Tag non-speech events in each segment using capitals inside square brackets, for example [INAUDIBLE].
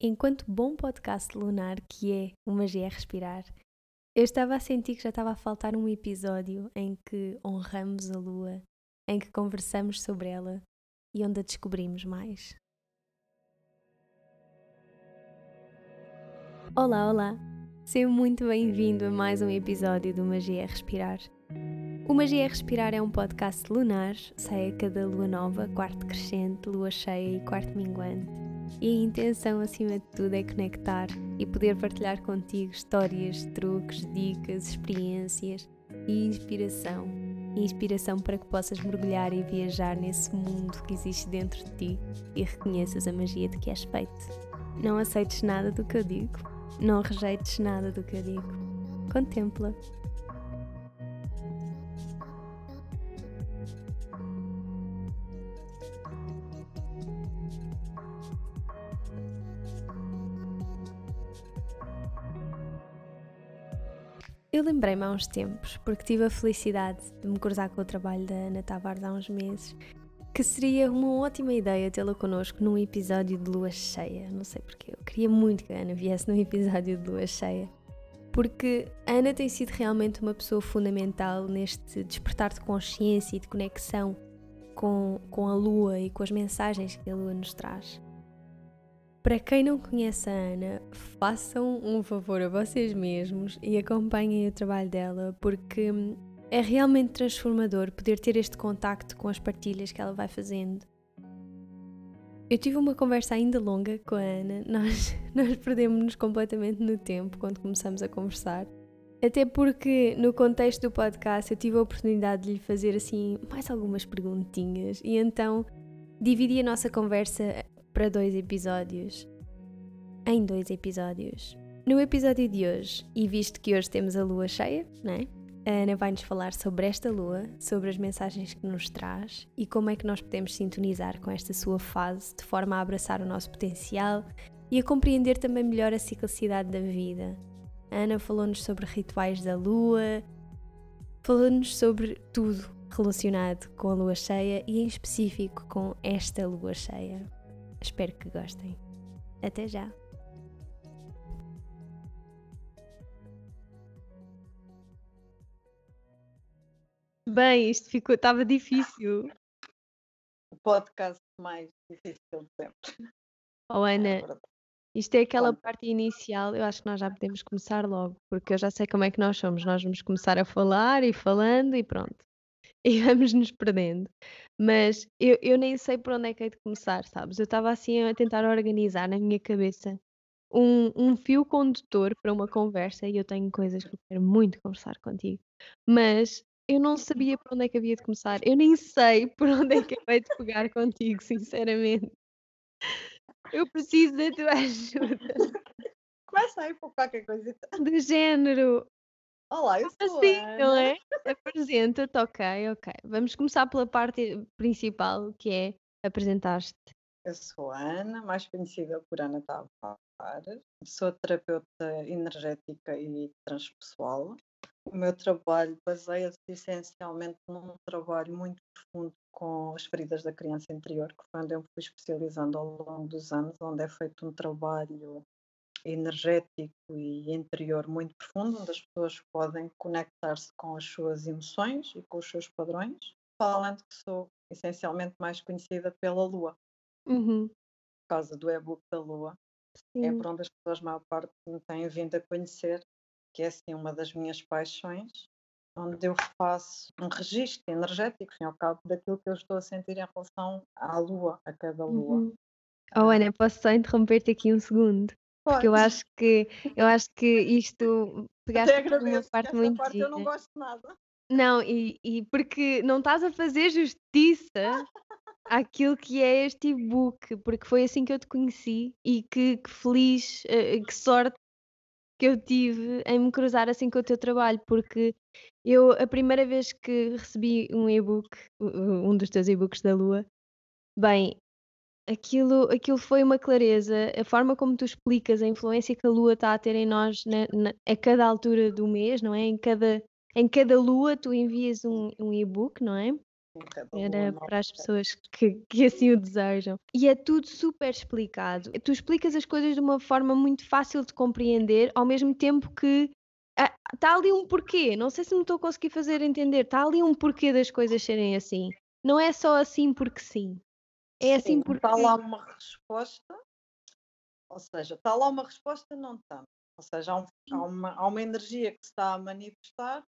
enquanto bom podcast lunar que é o Magia é Respirar, eu estava a sentir que já estava a faltar um episódio em que honramos a lua, em que conversamos sobre ela e onde a descobrimos mais. Olá, olá! Seja muito bem-vindo a mais um episódio do Magia é Respirar. O Magia é Respirar é um podcast lunar, sai a cada lua nova, quarto crescente, lua cheia e quarto minguante e a intenção, acima de tudo, é conectar e poder partilhar contigo histórias, truques, dicas, experiências e inspiração. Inspiração para que possas mergulhar e viajar nesse mundo que existe dentro de ti e reconheças a magia de que és feito. Não aceites nada do que eu digo, não rejeites nada do que eu digo. Contempla. Eu lembrei-me há uns tempos, porque tive a felicidade de me cruzar com o trabalho da Ana Tavares há uns meses, que seria uma ótima ideia tê-la connosco num episódio de lua cheia. Não sei porquê, eu queria muito que a Ana viesse num episódio de lua cheia, porque a Ana tem sido realmente uma pessoa fundamental neste despertar de consciência e de conexão com, com a lua e com as mensagens que a lua nos traz. Para quem não conhece a Ana, façam um favor a vocês mesmos e acompanhem o trabalho dela, porque é realmente transformador poder ter este contacto com as partilhas que ela vai fazendo. Eu tive uma conversa ainda longa com a Ana, [LAUGHS] nós, nós perdemos-nos completamente no tempo quando começamos a conversar. Até porque no contexto do podcast eu tive a oportunidade de lhe fazer assim mais algumas perguntinhas e então dividi a nossa conversa para dois episódios. Em dois episódios. No episódio de hoje, e visto que hoje temos a lua cheia, né? A Ana vai-nos falar sobre esta lua, sobre as mensagens que nos traz e como é que nós podemos sintonizar com esta sua fase de forma a abraçar o nosso potencial e a compreender também melhor a ciclicidade da vida. A Ana falou-nos sobre rituais da lua, falou-nos sobre tudo relacionado com a lua cheia e em específico com esta lua cheia. Espero que gostem. Até já! Bem, isto ficou, estava difícil. O podcast mais difícil de sempre. Oh É Ana, verdade. isto é aquela parte inicial, eu acho que nós já podemos começar logo, porque eu já sei como é que nós somos. Nós vamos começar a falar e falando e pronto. [LAUGHS] E vamos nos perdendo. Mas eu, eu nem sei por onde é que hei de começar, sabes? Eu estava assim a tentar organizar na minha cabeça um, um fio condutor para uma conversa e eu tenho coisas que eu quero muito conversar contigo. Mas eu não sabia por onde é que havia de começar. Eu nem sei [LAUGHS] por onde é que eu hei de pegar contigo, sinceramente. Eu preciso da tua [LAUGHS] ajuda. Começa aí por qualquer coisita. Do género, Olá, eu sou assim, a não Ana. é? Apresenta-te, ok, ok. Vamos começar pela parte principal, que é apresentar-te. Eu sou a Ana, mais conhecida por Ana Tavares. Sou terapeuta energética e transpessoal. O meu trabalho baseia-se essencialmente num trabalho muito profundo com as feridas da criança interior, que foi onde eu me fui especializando ao longo dos anos, onde é feito um trabalho energético e interior muito profundo, onde as pessoas podem conectar-se com as suas emoções e com os seus padrões, falando que sou essencialmente mais conhecida pela Lua, Uhum, por causa do e-book da Lua. É sim. por onde as pessoas, a maior parte, me têm vindo a conhecer, que é assim uma das minhas paixões, onde eu faço um registro energético, ao cabo, daquilo que eu estou a sentir em relação à Lua, a cada Lua. Uhum. Oh, Ana, posso só interromper-te aqui um segundo? Porque eu acho que eu acho que isto pegaste agradeço, parte muito parte eu não gosto nada. Não, e, e porque não estás a fazer justiça àquilo que é este e-book, porque foi assim que eu te conheci e que, que feliz, eh, que sorte que eu tive em me cruzar assim com o teu trabalho, porque eu, a primeira vez que recebi um e-book, um dos teus e-books da Lua, bem, aquilo, aquilo foi uma clareza, a forma como tu explicas a influência que a Lua está a ter em nós na- na- a cada altura do mês, não é? Em cada, em cada Lua tu envias um, um e-book, não é? Era para as pessoas que, que assim o desejam. E é tudo super explicado. Tu explicas as coisas de uma forma muito fácil de compreender, ao mesmo tempo que está ali um porquê. Não sei se me estou a conseguir fazer entender. Está ali um porquê das coisas serem assim. Não é só assim porque sim. É assim Sim, porque. está lá uma resposta, ou seja, está lá uma resposta, não tanto. Ou seja, há, um- há uma, há uma energia que se está a manifestar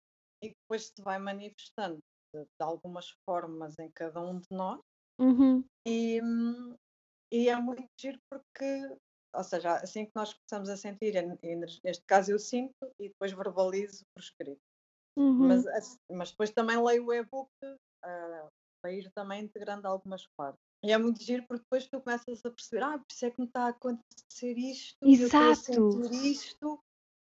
e que depois se vai manifestando de, de algumas formas em cada um de nós. Uhum. E, e é muito giro porque, ou seja, assim que nós começamos a sentir, neste caso eu sinto e depois verbalizo por escrito. Uhum. Mas, mas depois também leio o e-book ah, para ir também integrando algumas partes. E é muito giro porque depois tu começas a perceber, ah, por isso é que me está a acontecer isto, e eu estou a Exato. sentir isto,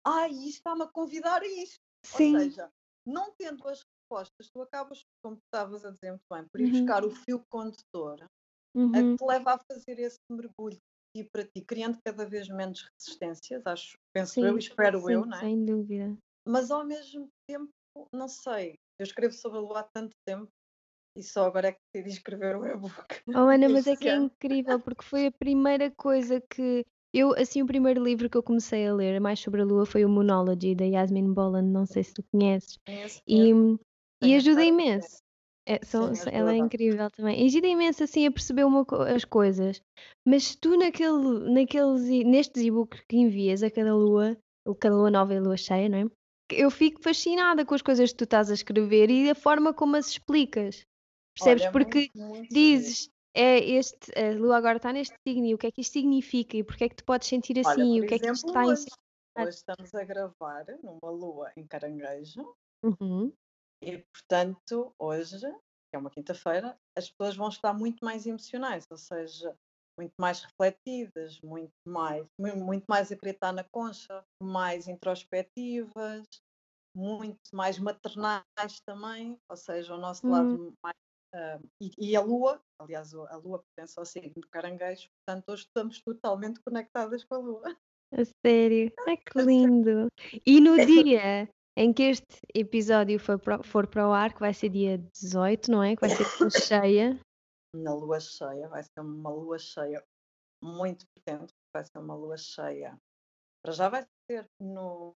ah, isto está-me a convidar a isto. Sim. Ou seja, não tendo as respostas, tu acabas, como tu estavas a dizer muito bem, por ir Uhum. buscar o fio condutor a Uhum. que te leva a fazer esse mergulho e para ti, criando cada vez menos resistências, acho, penso eu Sim, e espero sim, eu, não é? sem dúvida. Mas ao mesmo tempo, não sei, eu escrevo sobre a lua há tanto tempo e só agora é que decidi escrever o e-book. Oh, Ana, [LAUGHS] mas é que é ano. incrível porque foi [LAUGHS] a primeira coisa que eu, assim, o primeiro livro que eu comecei a ler mais sobre a Lua foi o Monology da Yasmin Boland, não sei se tu conheces, Conheço, e, e ajuda imenso. É, são- Sim, ela é incrível também. E ajuda imenso assim a perceber uma as coisas. Mas tu naquele, naqueles, nestes e-books que envias a cada lua, cada lua nova e lua cheia, não é? Eu fico fascinada com as coisas que tu estás a escrever e a forma como as explicas. Percebes? Olha, Porque muito, muito dizes, é este, a lua agora está neste signo, e o que é que isto significa? E porque é que te podes sentir Olha, assim? E por o que é que isto exemplo, está hoje, ensinar? hoje estamos a gravar numa lua em caranguejo Uhum. e, portanto, hoje, que é uma quinta-feira, as pessoas vão estar muito mais emocionais, ou seja, muito mais refletidas, muito mais, mu- muito mais a querer estar na concha, mais introspectivas, muito mais maternais também, ou seja, o nosso Hum. lado mais. Ah, e, e a Lua, aliás, a Lua pertence ao signo do caranguejo, portanto, hoje estamos totalmente conectadas com a Lua. A sério? Ai que [LAUGHS] lindo! E no dia em que este episódio for para, for para o ar, que vai ser dia 18, não é? Que vai ser [LAUGHS] cheia. Na Lua cheia, vai ser uma Lua cheia muito potente, vai ser uma Lua cheia. Para já vai ser no,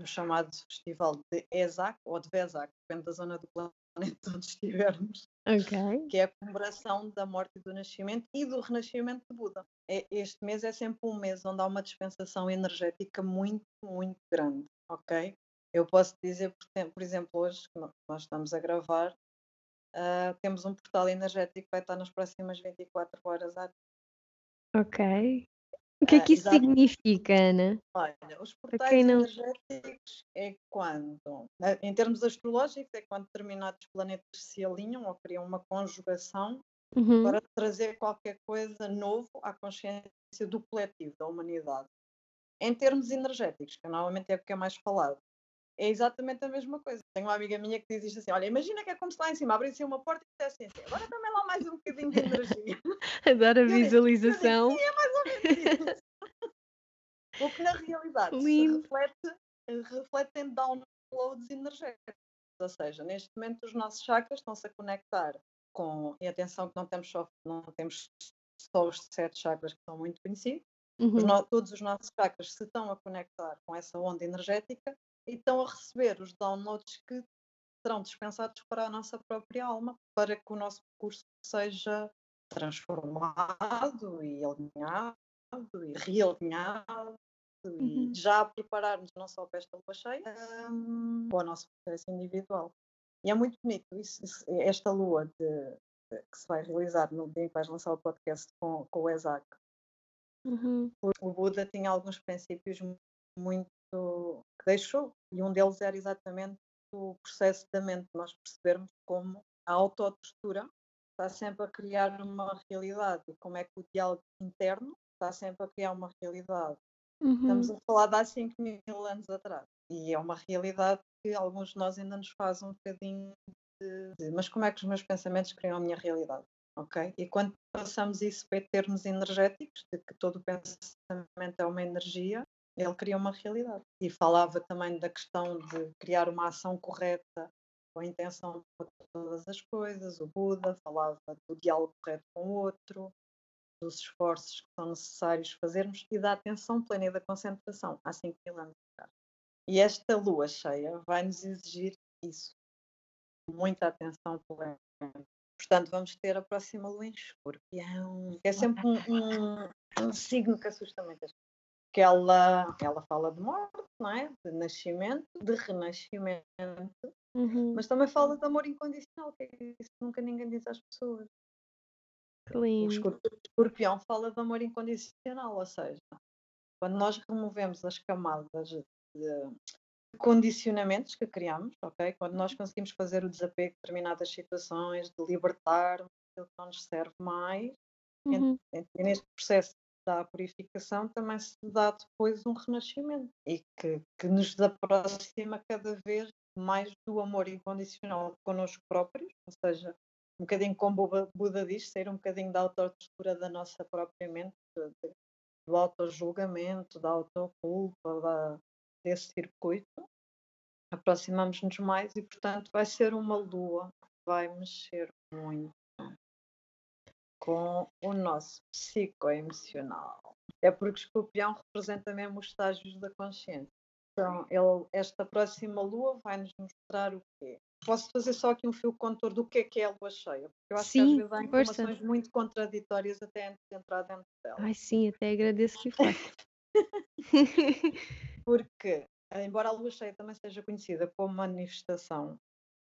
no chamado Festival de Esac ou de Vesac, depende da zona do planeta onde estivermos. Ok. que é a comemoração da morte e do nascimento e do renascimento de Buda. É- este mês é sempre um mês onde há uma dispensação energética muito, muito grande, ok? Eu posso dizer, por, exemplo, hoje, que nó- nós estamos a gravar, ah, temos um portal energético que vai estar nas próximas 24 horas ativo. Ok. O que é Ah, que isso significa, Ana? Olha, os portais não. energéticos é quando, em termos astrológicos, é quando determinados planetas se alinham ou criam uma conjugação Uhum. para trazer qualquer coisa novo à consciência do coletivo, da humanidade. Em termos energéticos, que normalmente é o que é mais falado, é exatamente a mesma coisa. Tenho uma amiga minha que diz isto assim: olha, imagina que é como se lá em cima abrisse uma porta e dissesse assim, agora também lá mais um bocadinho de energia. [LAUGHS] Adoro a digo- visualização. Sim, é mais ou menos isso. [LAUGHS] o que na realidade se Lindo. reflete, reflete em downloads energéticos. Ou seja, neste momento os nossos chakras estão-se a conectar com, e atenção que não temos só, não temos só os sete chakras que são muito conhecidos, os Uhum. no- todos os nossos chakras se estão a conectar com essa onda energética e estão a receber os downloads que serão dispensados para a nossa própria alma, para que o nosso percurso seja transformado e alinhado e realinhado Uhum. e já prepararmos não só para esta lua cheia, hum, para o nosso processo individual. E é muito bonito isso, esta lua de- de- que se vai realizar no dia em que vais lançar o podcast com, com o Isaac. Uhum. O, Buda tinha alguns princípios mu- muito que deixou, e um deles era exatamente o processo da mente, nós percebermos como a autotostura está sempre a criar uma realidade como é que o diálogo interno está sempre a criar uma realidade. Estamos Uhum. a falar de há 5 mil anos atrás. E é uma realidade que alguns de nós ainda nos faz um bocadinho de, de, mas como é que os meus pensamentos criam a minha realidade? Ok? E quando passamos isso para termos energéticos, de que todo pensamento é uma energia, ele cria uma realidade. E falava também da questão de criar uma ação correta com a intenção para todas as coisas, o Buda falava do diálogo correto com o outro, dos esforços que são necessários fazermos e da atenção plena e da concentração há 5 mil anos. E esta lua cheia vai nos exigir isso, muita atenção plena. Portanto, vamos ter a próxima lua em escorpião, é sempre um, um, um signo que assusta muitas que ela, ela fala de morte, não é? de nascimento, de renascimento, uhum. mas também fala de amor incondicional, que é isso que nunca ninguém diz às pessoas. Lindo. O escorpião fala de amor incondicional, ou seja, quando nós removemos as camadas de, condicionamentos que criamos, ok? Quando nós conseguimos fazer o desapego de determinadas situações, de libertar aquilo que não nos serve mais, uhum. e neste processo da purificação também se dá depois um renascimento e que, que nos aproxima cada vez mais do amor incondicional connosco próprios, ou seja, um bocadinho como Buda diz, sair um bocadinho da autotestura da nossa própria mente, do auto-julgamento, da autoculpa, da, desse circuito, aproximamos-nos mais e, portanto, vai ser uma lua que vai mexer muito com o nosso psicoemocional. É porque escorpião representa mesmo os estágios da consciência. Então, ele, esta próxima lua vai nos mostrar o quê? Posso fazer só aqui um fio contor do que é que é a lua cheia? Porque eu acho sim, que às vezes há informações força. muito contraditórias até antes de entrar dentro dela. Ai sim, até agradeço que faça. [LAUGHS] porque, embora a lua cheia também seja conhecida como manifestação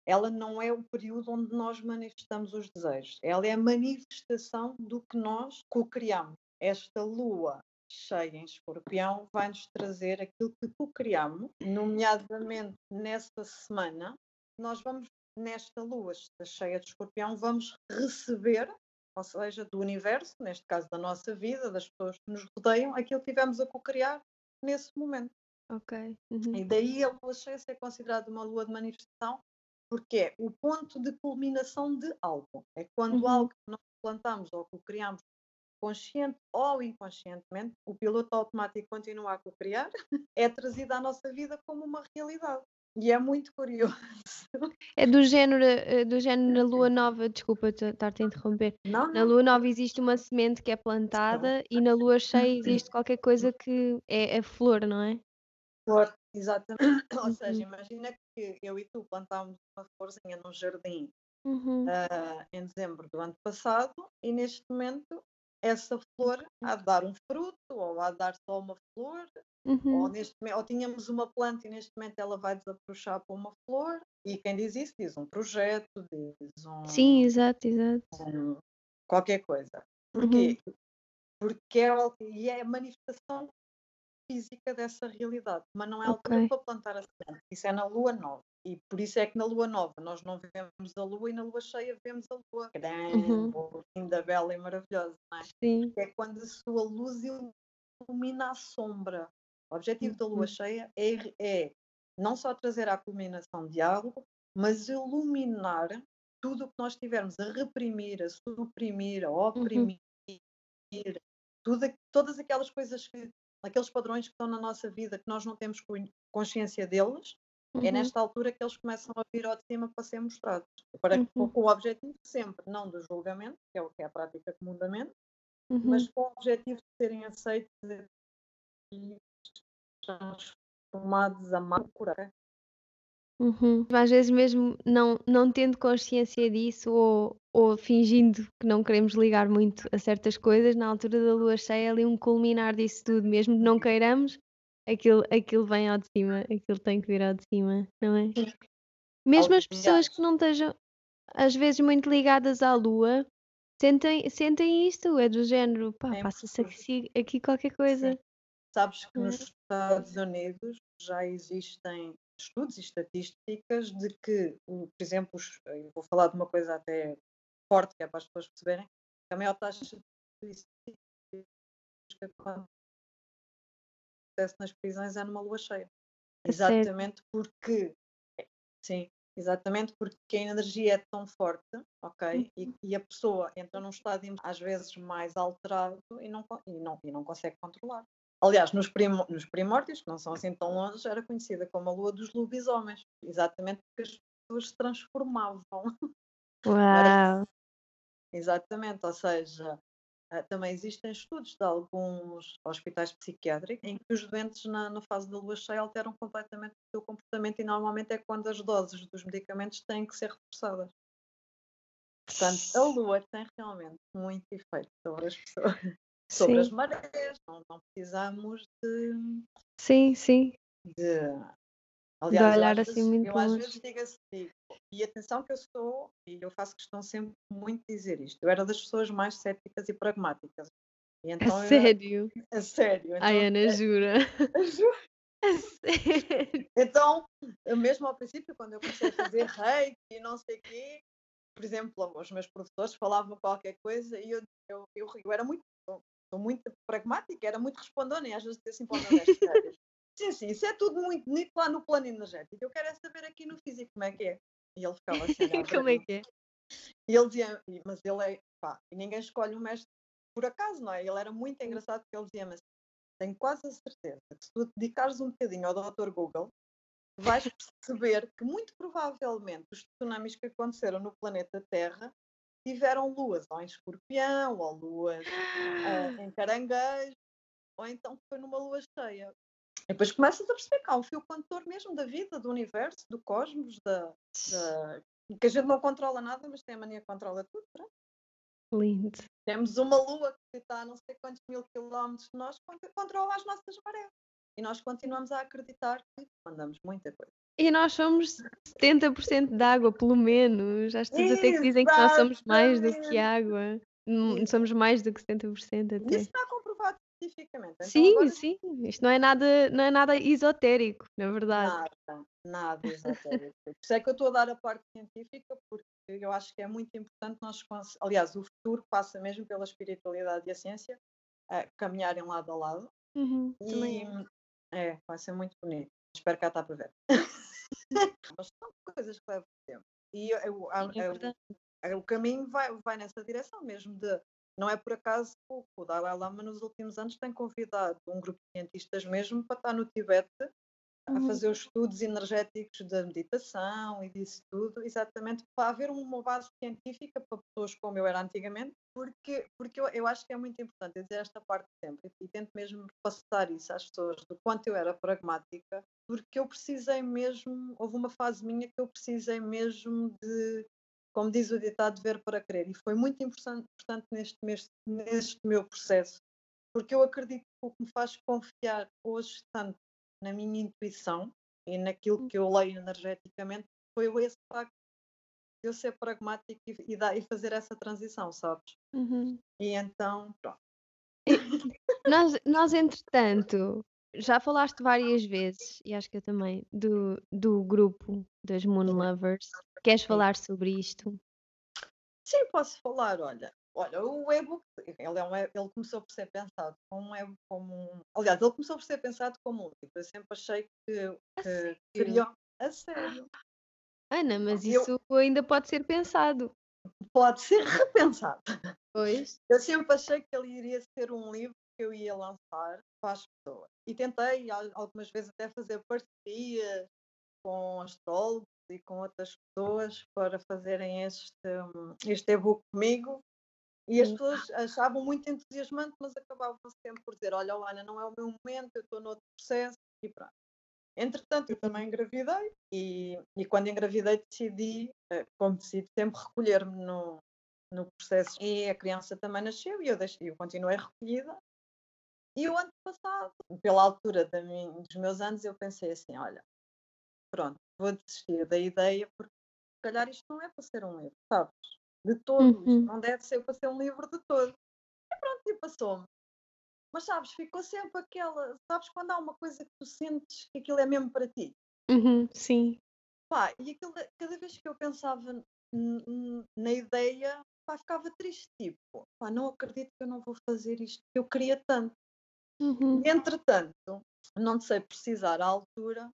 ela não é o período onde nós manifestamos os desejos, ela é a manifestação do que nós co-criamos. Esta lua cheia em escorpião vai nos trazer aquilo que co-criamos, nomeadamente nesta semana, nós vamos, nesta lua cheia de escorpião, vamos receber, ou seja, do universo, neste caso da nossa vida, das pessoas que nos rodeiam, aquilo que tivemos a co-criar nesse momento. Ok. Uhum. E daí a lua cheia ser considerada uma lua de manifestação, porque é o ponto de culminação de algo. É quando uhum. algo que nós plantamos ou que criamos consciente ou inconscientemente, o piloto automático continua a criar, [LAUGHS] é trazido à nossa vida como uma realidade. E é muito curioso. É do género, eh, do género na lua nova, desculpa estar-te a interromper. Não, não. Na lua nova existe uma semente que é plantada e na lua cheia existe qualquer coisa que é a flor, não é? Flor, exatamente. [COUGHS] Ou seja, uhum. imagina que eu e tu plantámos uma florzinha num jardim uhum. uh, em dezembro do ano passado e neste momento essa flor há de dar um fruto ou há de dar só uma flor uhum. ou, neste, ou tínhamos uma planta e neste momento ela vai desabrochar para uma flor e quem diz isso diz um projeto, diz um... Sim, exato, exato. Um, qualquer coisa. Porquê? Uhum. Porque é, e é a manifestação física dessa realidade, mas não é altura okay. para plantar a semente. Isso é na lua nova. E por isso é que na lua nova nós não vemos a lua e na lua cheia vemos a lua grande, uhum. linda, bela e maravilhosa. Não é? Sim. É quando a sua luz ilumina a sombra. O objetivo uhum. da lua uhum. cheia é, é não só trazer à culminação de algo, mas iluminar tudo o que nós tivermos a reprimir, a suprimir, a uhum. oprimir, uhum. tudo, todas aquelas coisas que aqueles padrões que estão na nossa vida que nós não temos consciência deles, é uhum. é nesta altura que eles começam a vir ao de cima para ser mostrados. Para, uhum. Com o objetivo sempre, não do julgamento, que é o que é a prática comum da mente, uhum. mas com o objetivo de serem aceitos e transformados a má cura. Uhum. Às vezes mesmo não, não tendo consciência disso ou, ou fingindo que não queremos ligar muito a certas coisas, na altura da lua cheia é ali um culminar disso tudo, mesmo que não queiramos, aquilo, aquilo vem ao de cima, aquilo tem que vir ao de cima, não é? Mesmo as pessoas que não estejam às vezes muito ligadas à lua sentem, sentem isto, é do género, pá, é passa-se aqui, aqui qualquer coisa. Sim. Sabes que nos Estados Unidos já existem estudos e estatísticas de que, por exemplo, eu vou falar de uma coisa até forte, que é para as pessoas perceberem, que a maior taxa de suicídio que acontece nas prisões é numa lua cheia. É exatamente porque, sim, exatamente porque a energia é tão forte, ok? E, uhum. e, a pessoa entra num estado às vezes mais alterado e não, e não, e não consegue controlar. Aliás, nos, primo, nos primórdios, que não são assim tão longe, era conhecida como a lua dos lobisomens, exatamente porque as pessoas se transformavam. [LAUGHS] Uau! Exatamente, ou seja, ah, também existem estudos de alguns hospitais psiquiátricos em que os doentes na, na fase da lua cheia alteram completamente o seu comportamento e normalmente é quando as doses dos medicamentos têm que ser reforçadas. Portanto, a lua tem realmente muito efeito sobre as pessoas, sobre Sim, as marés, não, não precisamos de, sim, sim. de De Aliás, eu olhar assim vezes, muito eu às vezes digo assim, e atenção que eu sou, e eu faço questão sempre muito de dizer isto, eu era das pessoas mais céticas e pragmáticas. E [LAUGHS] A então era, sério? a sério, Ai, então, Ana, jura? juro. A sério? então, mesmo ao princípio, quando eu comecei a fazer reiki e não sei o quê, por exemplo, os meus professores falavam qualquer coisa e eu, eu, eu, eu era muito, sou muito pragmática, era muito respondona e às vezes dizia assim para o meu mestre, "Olha, sim, sim, isso é tudo muito bonito lá no plano energético, eu quero é saber aqui no físico como é que é. E ele ficava [LAUGHS] assim Como é que é? E ele dizia, mas ele é, pá, e ninguém escolhe um mestre por acaso, não é? Ele era muito engraçado porque ele dizia-me assim, tenho quase a certeza que se tu te dedicares um bocadinho ao Dr. Google, vais perceber que muito provavelmente os tsunamis que aconteceram no planeta Terra tiveram luas ou em escorpião, ou luas [GASPS] ah, em caranguejo, ou então foi numa lua cheia. E depois começas a perceber que há um fio condutor mesmo da vida, do universo, do cosmos, da, da- que a gente não controla nada, mas tem a mania que controla tudo. pronto. Lindo. Temos uma lua que está a não sei quantos mil quilómetros de nós que controla as nossas marés. E nós continuamos a acreditar que mandamos muita coisa. E nós somos 70% de água, pelo menos. Há estudos até que dizem que nós somos mais do que água. Hum. Somos mais do que 70% E até. isso está comprovado cientificamente. Então Sim, agora sim. Isto não é nada, não é nada esotérico, na verdade. Nada, nada esotérico. Por isso é que eu estou a dar a parte científica, porque eu acho que é muito importante nós, aliás, o futuro passa mesmo pela espiritualidade e a ciência, a caminharem lado a lado. Uhum, E também é. é, vai ser muito bonito. Espero que cá está para ver. [LAUGHS] [LAUGHS] Mas são coisas que levam tempo. E eu- eu- É a- verdade. o- caminho vai, vai nessa direção mesmo de não é por acaso o Dalai Lama nos últimos anos tem convidado um grupo de cientistas mesmo para estar no Tibete a Uhum. fazer os estudos energéticos da meditação e disso tudo, exatamente para haver uma base científica para pessoas como eu era antigamente, porque, porque eu, eu acho que é muito importante dizer esta parte sempre e tento mesmo passar isso às pessoas do quanto eu era pragmática, porque eu precisei mesmo, houve uma fase minha que eu precisei mesmo de, como diz o ditado, ver para crer, e foi muito importante, importante neste, mes- neste meu processo, porque eu acredito que o que me faz confiar hoje tanto na minha intuição e naquilo que eu leio energeticamente foi esse facto de eu ser pragmático e, e, e fazer essa transição, sabes? Uhum. E então, pronto. Nós, nós, [LAUGHS] entretanto, já falaste várias vezes, e acho que eu também, do, do grupo das Moon. Lovers. Queres falar sobre isto? Sim, posso falar, olha. Olha, o e-book, ele, é um, ele começou por ser pensado como um e-book, como um. Aliás, ele começou por ser pensado como um livro. Eu sempre achei que, que seria. A sério. Ana, mas Eu- isso ainda pode ser pensado. Pode ser repensado. Pois. Eu sempre achei que ele iria ser um livro que eu ia lançar para as pessoas. E tentei al- algumas vezes até fazer parcerias com astrólogos e com outras pessoas para fazerem este, este e-book comigo. E as pessoas achavam muito entusiasmante, mas acabavam sempre por dizer: Olha, Ana, não é o meu momento, eu estou noutro processo e pronto. Entretanto, eu também engravidei e, e quando engravidei decidi, eh, como decido sempre, recolher-me no, no processo. E a criança também nasceu e eu, deixei, eu continuei recolhida. E o ano passado, pela altura minha- dos meus anos, eu pensei assim: olha, pronto, vou desistir da ideia porque se calhar isto não é para ser um livro, sabes? De todo, Uhum. não deve ser para ser um livro de todo. E pronto, e passou-me. Mas sabes, ficou sempre aquela, sabes quando há uma coisa que tu sentes que aquilo é mesmo para ti? Uhum, sim. Pá, e aquilo, cada vez que eu pensava na ideia, pá, ficava triste, tipo, pá, não acredito que eu não vou fazer isto que eu queria tanto. Uhum. Entretanto, não sei precisar à altura,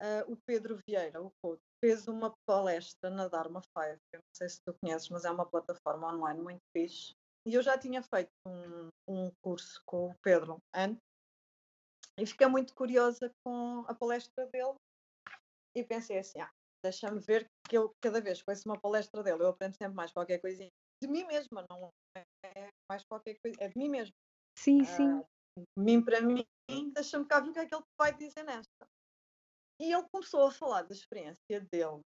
ah, o Pedro Vieira, o coach, fez uma palestra na Dharma Five, eu não sei se tu conheces, mas é uma plataforma online muito fixe. E eu já tinha feito um, um curso com o Pedro antes e fiquei muito curiosa com a palestra dele e pensei assim, ah, deixa-me ver que eu, cada vez que ouço uma palestra dele, eu aprendo sempre mais qualquer coisinha de mim mesma, não é mais qualquer coisa, é de mim mesma. Sim, sim. Uh, mim para mim, deixa-me cá ver o que é que ele vai dizer nesta. E ele começou a falar da experiência dele,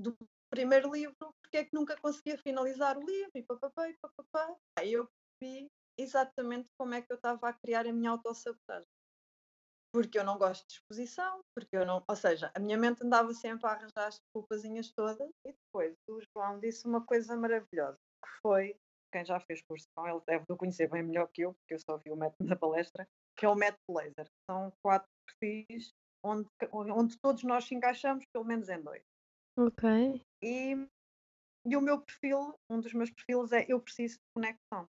do primeiro livro, porque é que nunca conseguia finalizar o livro, e papapá, e papapá. Aí eu vi exatamente como é que eu estava a criar a minha autossabotagem. Porque eu não gosto de exposição, porque eu não. Ou seja, a minha mente andava sempre a arranjar as desculpazinhas todas, e depois o João disse uma coisa maravilhosa, que foi quem já fez curso com ele deve o conhecer bem melhor que eu, porque eu só vi o método da palestra, que é o método laser. São quatro perfis onde, onde todos nós se encaixamos, pelo menos em dois. Ok. E, e o meu perfil, um dos meus perfis é eu preciso de conexão.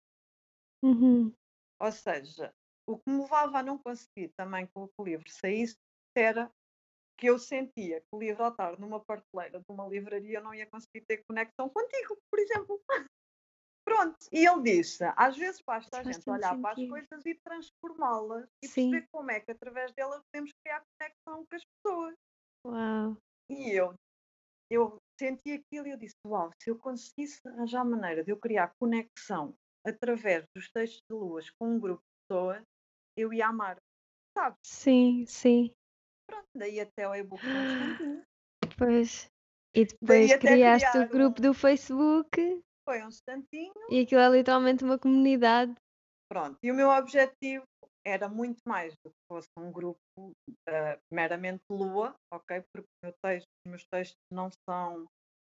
Uhum. Ou seja, o que me levava a não conseguir também que o livro saísse era que eu sentia que o livro ao estar numa prateleira de uma livraria eu não ia conseguir ter conexão contigo, por exemplo. [LAUGHS] Pronto, e ele disse: às vezes basta a gente olhar sentido. para as coisas e transformá-las e Sim. perceber como é que através delas podemos criar conexão com as pessoas. Uau. E eu, eu senti aquilo e eu disse: Uau, se eu conseguisse arranjar maneira de eu criar conexão através dos textos de luas com um grupo de pessoas, eu ia amar. Sabe? Sim, sim. Pronto, daí até o e-book. [GASPS] Pois. E depois criaste o grupo do Facebook foi um instantinho. E aquilo é literalmente uma comunidade. Pronto, e o meu objetivo era muito mais do que fosse um grupo uh, meramente lua, ok? Porque meu texto, os meus textos não são,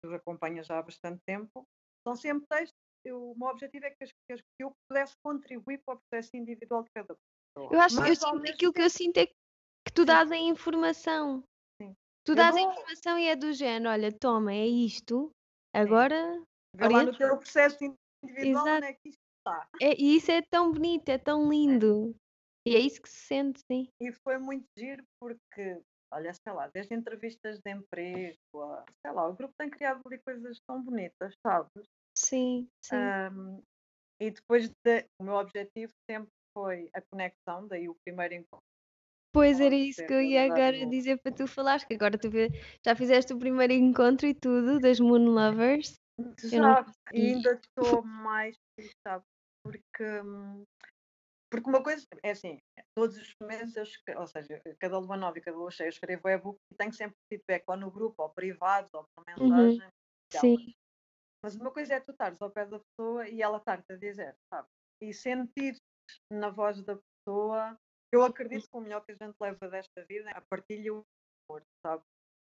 os acompanho já há bastante tempo, são sempre textos. Eu, o meu objetivo é que, que eu pudesse contribuir para o processo individual de cada pessoa. Eu acho que aquilo tempo... que eu sinto é que tu dás a informação. Sim. Tu dás vou... a informação e é do género, olha, toma, é isto, agora Vê lá no teu processo individual Exato. onde é que isto está. É, e isso é tão bonito, é tão lindo. E é isso que se sente, sim. E foi muito giro porque, olha, sei lá, desde entrevistas de emprego, a, sei lá, o grupo tem criado ali coisas tão bonitas, sabes? Sim, sim. Um, e depois de, o meu objetivo sempre foi a conexão, daí o primeiro encontro. Pois era isso que eu ia agora dizer para tu falares, que agora tu já fizeste o primeiro encontro e tudo das Moon Lovers. Já, e ainda [LAUGHS] estou mais sabe? Porque, hum, porque uma coisa é assim, todos os meses, eu escrevo, ou seja, cada lua nova e cada lua cheia eu escrevo e-book e tenho sempre feedback ou no grupo, ou privado, ou por uhum. mensagem. Uhum. Sim. Mas uma coisa é tu estares ao pé da pessoa e ela estar-te a dizer, sabe? E sentir na voz da pessoa, eu acredito que o melhor que a gente leva desta vida é a partilha o amor, sabe?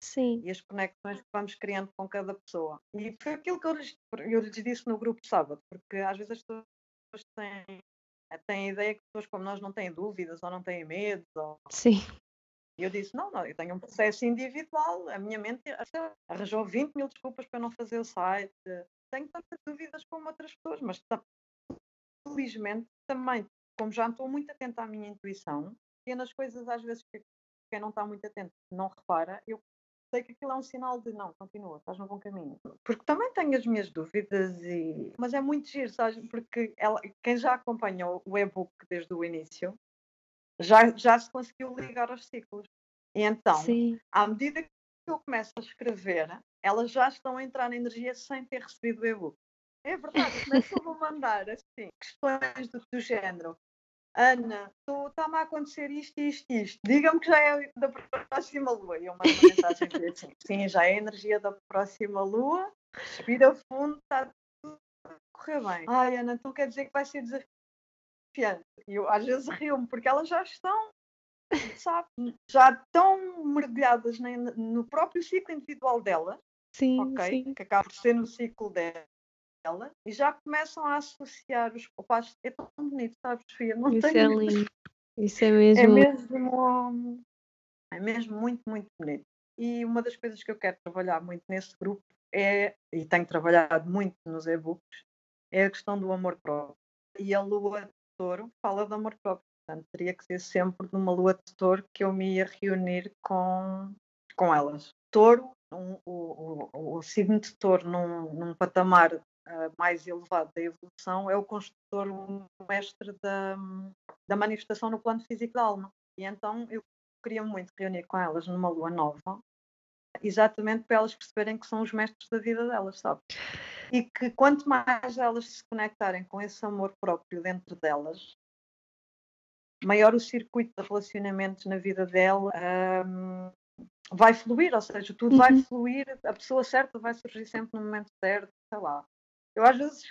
Sim. e as conexões que vamos criando com cada pessoa. E foi aquilo que eu lhes, eu lhes disse no grupo sábado, porque às vezes as pessoas têm, têm a ideia que pessoas como nós não têm dúvidas ou não têm medo. Ou... Sim. E eu disse: não, não, eu tenho um processo individual, a minha mente arranjou 20 mil desculpas para não fazer o site. Tenho tantas dúvidas como outras pessoas, mas felizmente também, como já estou muito atenta à minha intuição, pequenas coisas às vezes que quem não está muito atento não repara, eu sei que aquilo é um sinal de não, continua, estás no bom caminho. Porque também tenho as minhas dúvidas, e... mas é muito giro, sabes? Porque ela, quem já acompanhou o e-book desde o início já, já se conseguiu ligar aos ciclos. E então, Sim. à medida que eu começo a escrever, elas já estão a entrar na energia sem ter recebido o e-book. É verdade, começam a mandar assim, questões do, do género. Ana, está-me a acontecer isto, isto, isto. Diga-me que já é da próxima lua. E eu mando uma mensagem que assim: sim, já é a energia da próxima lua. Respira fundo, está tudo a correr bem. Ai, Ana, então quer dizer que vai ser desafiante. E eu às vezes rio-me, porque elas já estão, sabe, já estão mergulhadas no próprio ciclo individual delas. Sim, ok? Sim. Que acaba por ser no ciclo dela e já começam a associar os papás. É tão bonito, sabes, Sofia? Não Isso tenho... é lindo. [LAUGHS] Isso é mesmo. É mesmo, é mesmo muito, muito bonito. E uma das coisas que eu quero trabalhar muito nesse grupo é, e tenho trabalhado muito nos e-books, é a questão do amor próprio. E a lua de touro fala de amor próprio. Portanto, teria que ser sempre numa lua de touro que eu me ia reunir com, com elas. Touro, um, o, o, o signo de touro num, num patamar mais elevado da evolução é o construtor, o mestre da, da manifestação no plano físico da alma. E então eu queria muito reunir com elas numa lua nova exatamente para elas perceberem que são os mestres da vida delas, sabe? E que quanto mais elas se conectarem com esse amor próprio dentro delas, maior o circuito de relacionamentos na vida dela vai fluir, ou seja, tudo uhum. vai fluir, a pessoa certa vai surgir sempre no momento certo, sei lá. Eu às vezes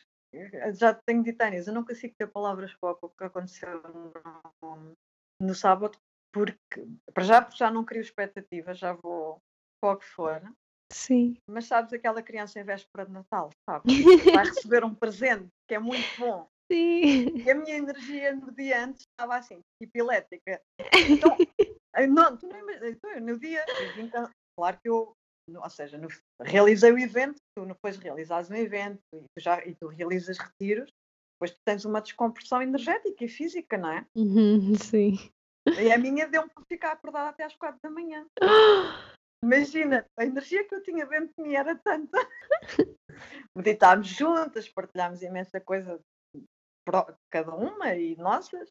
já tenho Tânia, eu não consigo ter palavras para o que aconteceu no, no sábado, porque para já, já não crio expectativas, já vou para o que for. Sim. Mas sabes aquela criança em véspera de Natal, sabe? Vai [LAUGHS] receber um presente que é muito bom. Sim. E a minha energia no dia antes estava assim, tipo elétrica. Então, não, tu não imaginas, então, no dia, claro que eu, ou seja, no, realizei o evento, tu depois realizas um evento e tu, já, e tu realizas retiros, depois tu tens uma descompressão energética e física, não é? Uhum, [LAUGHS] sim. E a minha deu-me para ficar acordada até às quatro da manhã. [GASPS] Imagina, a energia que eu tinha dentro de mim era tanta. [LAUGHS] Meditámos juntas, partilhámos imensa coisa cada uma e nossas.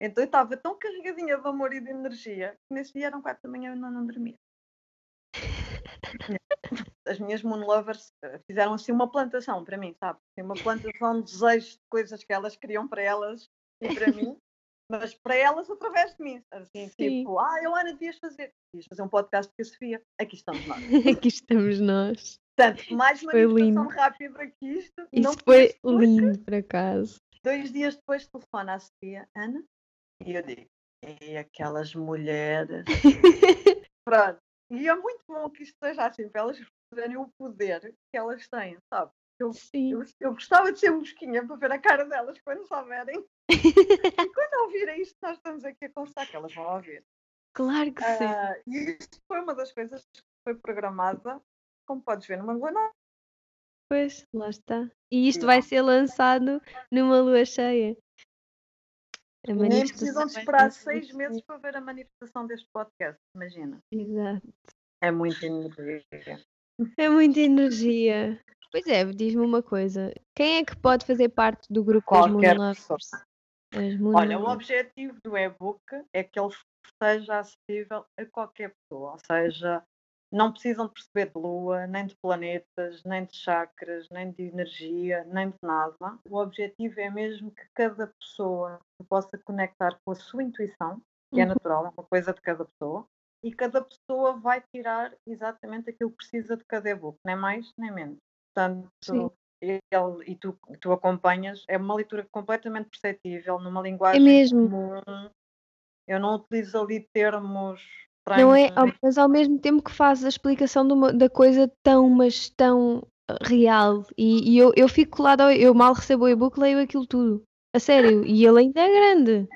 Então eu estava tão carregadinha de amor e de energia que nesse dia eram quatro da manhã e eu não, não dormia. [LAUGHS] As minhas moonlovers eh, fizeram assim uma plantação para mim, sabe? Uma plantação de desejos de coisas que elas queriam para elas e para mim mas para elas através de mim. Assim, Sim. tipo, ah, eu Ana, devias fazer. Devias fazer um podcast com a Sofia. Aqui estamos nós. [LAUGHS] Aqui estamos nós. Portanto, mais uma manifestação rápida que isto. Isso foi lindo, por acaso. Dois dias depois telefona a Sofia, Ana, e eu digo, e aquelas mulheres. [LAUGHS] Pronto. E é muito bom que isto seja assim, para elas perceberem o poder que elas têm, sabe? Eu, eu, eu, gostava de ser mosquinha para ver a cara delas quando souberem. [LAUGHS] e quando ouvirem isto, nós estamos aqui a conversar que elas vão ouvir. Claro que sim. Uh, e isto foi uma das coisas que foi programada, como podes ver, numa lua nova. Pois, lá está. E isto vai ser lançado numa lua cheia. Nem precisam de esperar seis meses para ver a manifestação deste podcast, imagina. Exato. É muita energia. É muita energia. Pois é, diz-me uma coisa. Quem é que pode fazer parte do grupo Qualquer das Olha, o objetivo do e-book é que ele seja acessível a qualquer pessoa, ou seja, não precisam de perceber de lua, nem de planetas, nem de chakras, nem de energia, nem de nada. O objetivo é mesmo que cada pessoa possa conectar com a sua intuição, que é uhum. natural, é uma coisa de cada pessoa, e cada pessoa vai tirar exatamente aquilo que precisa de cada e-book, nem mais nem menos. Portanto, ele, e tu, tu acompanhas, é uma leitura completamente perceptível, numa linguagem é mesmo. comum. Eu não utilizo ali termos não é, mas ao mesmo tempo que faz a explicação uma, da coisa tão, mas tão real. E, e eu, eu fico colada, eu mal recebo o e-book, leio aquilo tudo. A sério. E ele ainda é grande.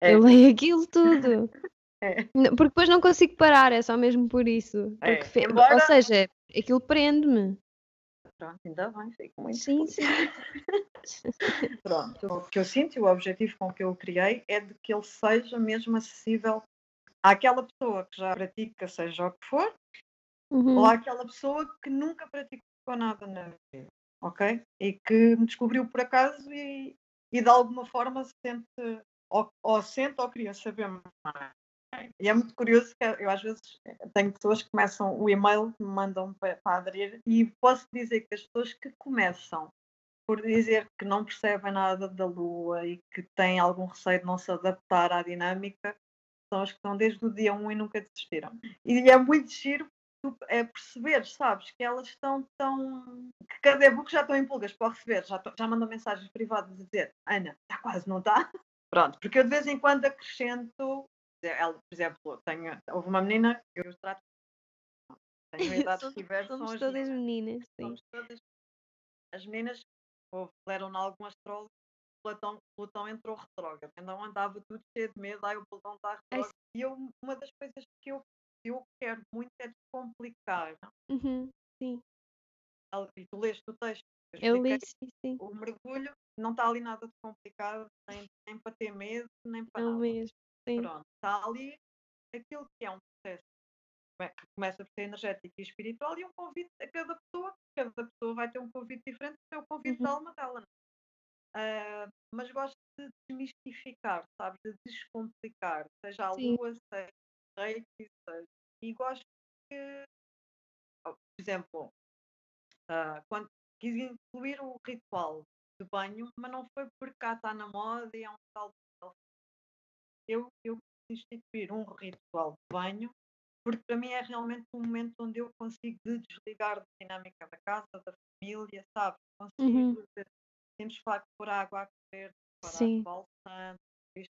É. Eu leio aquilo tudo. [LAUGHS] É. Porque depois não consigo parar, é só mesmo por isso. É. Embora... Ou seja, aquilo prende-me. Pronto, ainda bem, fico muito Sim, sim. [LAUGHS] Pronto, o que eu sinto e o objetivo com que eu o criei é de que ele seja mesmo acessível àquela pessoa que já pratica, seja o que for, uhum. ou àquela pessoa que nunca praticou nada na vida, ok? E que me descobriu por acaso e, e de alguma forma se sente, ou, ou sente ou queria saber mais. E é muito curioso que eu às vezes tenho pessoas que começam o e-mail que me mandam para, para aderir e posso dizer que as pessoas que começam por dizer que não percebem nada da Lua e que têm algum receio de não se adaptar à dinâmica são as que estão desde o dia 1 e nunca desistiram. E é muito giro é perceber, sabes, que elas estão tão. que cada e-book já estão em pulgas para receber, já, já mandam mensagens privadas a dizer Ana, está quase, não está? [LAUGHS] Pronto, porque eu de vez em quando acrescento ela, por exemplo, tenho, houve uma menina, eu trato. Tenho a idade que tiver, somos todas meninas. Sim. Todas, as meninas houve, leram-na algum astrólogo, Plutão, Plutão entrou retrógrado, então andava tudo cheio de medo, ai o Plutão está retrógrado. E eu, uma das coisas que eu, eu quero muito é descomplicar. Uhum, sim. E tu leste o texto. Eu, li, sim, sim. O mergulho não está ali nada de complicado, nem, nem para ter medo, nem para não nada. Mesmo. Sim. Pronto, está ali aquilo que é um processo que começa por ser energético e espiritual e um convite a cada pessoa, cada pessoa vai ter um convite diferente do seu convite uhum. da alma dela. Uh, mas gosto de desmistificar, sabe? De descomplicar, seja a Sim. lua, seja reiki, seja. E gosto que exemplo, uh, quando quis incluir o ritual de banho, mas não foi porque cá está na moda e é um tal eu, eu quis instituir um ritual de banho porque para mim é realmente um momento onde eu consigo desligar da dinâmica da casa, da família, sabe? Consigo uhum. Temos que pôr água a correr, Sim. balsando, isto.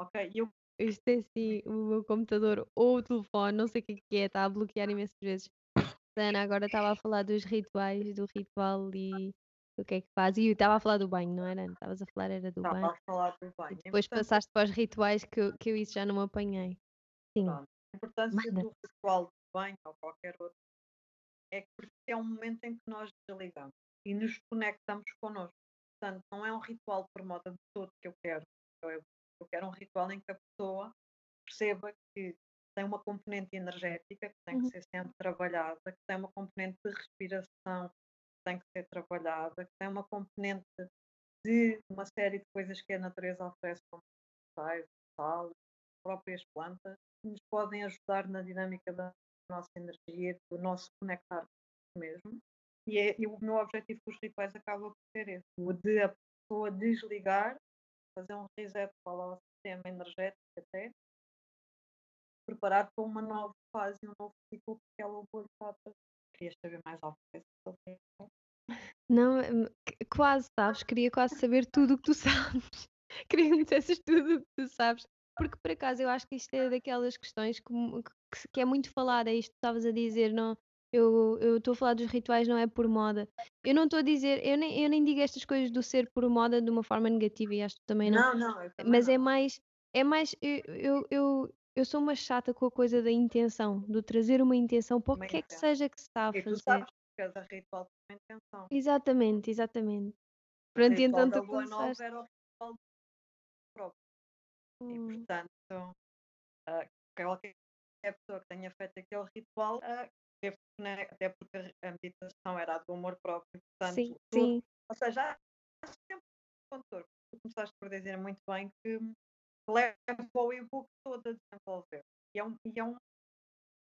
Ok, eu isto é assim, o meu computador ou o telefone, não sei o que é que é, está a bloquear imensas vezes. Ana agora estava a falar dos rituais, do ritual e o que é que faz. E estava a falar do banho, não era? Estavas a falar, era do estava banho. a falar do banho. E depois Portanto, passaste para os rituais que eu, que eu isso já não apanhei. Sim. Pronto. A importância Manda. do ritual do banho ou qualquer outro é que é um momento em que nós desligamos e nos conectamos connosco. Portanto, não é um ritual por moda de todo que eu quero. Eu, eu quero um ritual em que a pessoa perceba que tem uma componente energética que tem que uhum. ser sempre trabalhada, que tem uma componente de respiração que tem que ser trabalhada, que tem uma componente de uma série de coisas que a natureza oferece, como sais, sal, próprias plantas, que nos podem ajudar na dinâmica da nossa energia, do nosso conectar mesmo. E, é, e o meu objetivo com os rituais acaba por ser esse, o de a pessoa desligar, fazer um reset para o sistema energético até, preparar para uma nova fase, um novo ciclo que ela lhe falta. Querias saber mais algo sobre isso? Não, hum, quase, sabes? Queria quase saber tudo o que tu [LAUGHS] sabes. Queria que me dissesses tudo o que tu sabes. Porque por acaso eu acho que isto é daquelas questões que, que, que é muito falada, é isto que estavas a dizer, não? Eu estou a falar dos rituais, não é por moda. Eu não estou a dizer, eu nem, eu nem digo estas coisas do ser por moda de uma forma negativa e acho que também não. Não, não, também Mas é não. é mais, é mais, eu, eu, eu, sou uma chata com a coisa da intenção, do trazer uma intenção para o que é que seja que se está a E tu fazer. sabes que cada ritual tem uma intenção. Exatamente, exatamente. O Pronto, ritual então tu começaste. era o ritual próprio. E Hum, portanto, ah, qualquer pessoa que tenha feito aquele ritual ah, teve né, até porque a meditação era a do amor próprio, sim, portanto, tudo, sim. ou seja, há sempre um contorno. Tu começaste por dizer muito bem que leva o e-book todo a desenvolver. E é um, e é um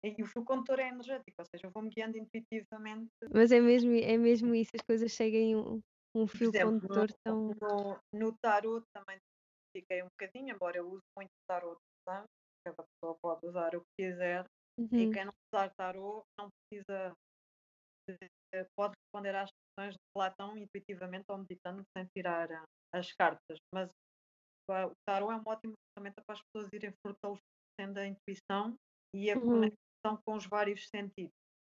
e o fio condutor é energético, ou seja, eu vou-me guiando intuitivamente. Mas é mesmo, é mesmo isso, as coisas seguem um, um fio exemplo, condutor no, tão. no, no tarot também fiquei um bocadinho, embora eu use muito tarot sangue, cada pessoa pode usar o que quiser, e Uhum, quem não usar tarot não precisa, de- pode responder às questões de Platão intuitivamente ou meditando sem tirar ah, as cartas, mas ah, o tarot é uma ótima ferramenta para as pessoas irem fortalecendo a intuição e a uhum, conexão com os vários sentidos,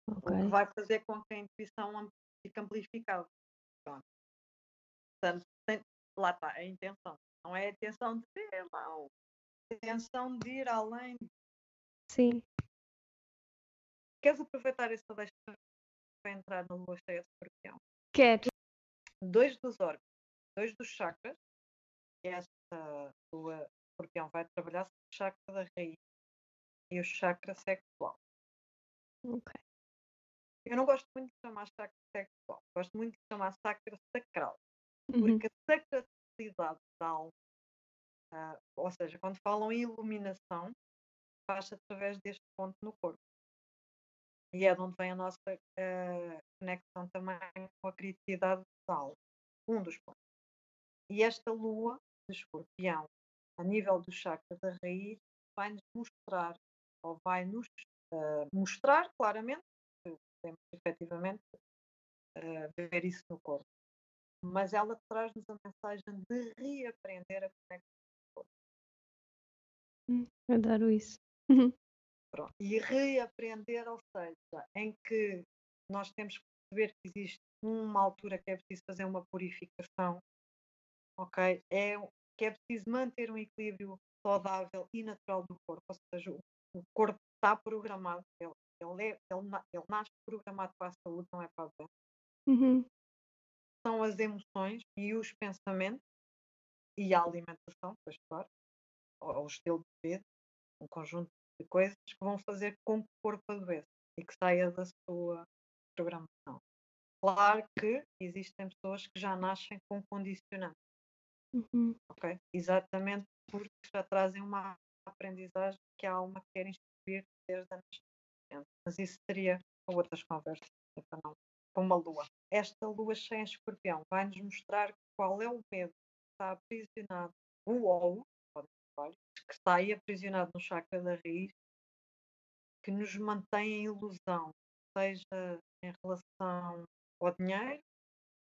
o que vai fazer com que a intuição fique amplificada. Pronto. Portanto, tem- lá está, a intenção. Não é a intenção de ser, não. A intenção de ir além. Sim. Queres aproveitar essa deixa para entrar na lua cheia de escorpião? Quero. Dois dos órgãos, dois dos chakras, e esta lua escorpião vai trabalhar sobre o chakra da raiz e o chakra sexual. Ok. Eu não gosto muito de chamar chakra sexual, gosto muito de chamar chakra sacral, Uhum, porque a sacralidade da alma, ah, ou seja, quando falam em iluminação, faz através deste ponto no corpo. E é de onde vem a nossa eh, conexão também com a criatividade da alma. Um dos pontos. E esta lua de escorpião, a nível do chakra da raiz, vai-nos mostrar, ou vai-nos eh, mostrar claramente, podemos efetivamente eh, ver isso no corpo, mas ela traz-nos a mensagem de reaprender a conexão. hum, Adoro isso. [LAUGHS] Pronto. E reaprender, ou seja, em que nós temos que perceber que existe uma altura que é preciso fazer uma purificação, ok? É que é preciso manter um equilíbrio saudável e natural do corpo, ou seja, o, o corpo está programado, ele, ele, é, ele, ele nasce programado para a saúde, não é para a doença. uhum, São as emoções e os pensamentos e a alimentação, pois claro, ou o estilo de vida, um conjunto de coisas que vão fazer com que o corpo adoeça e que saia da sua programação. Claro que existem pessoas que já nascem com condicionantes, uhum. ok? Exatamente porque já trazem uma aprendizagem que a alma quer instituir desde a nascença. Mas isso seria para outras conversas. para, não, para uma lua. Esta lua cheia em escorpião vai-nos mostrar qual é o medo que está aprisionado, o ou, que está aí aprisionado no chakra da raiz, que nos mantém em ilusão, seja em relação ao dinheiro,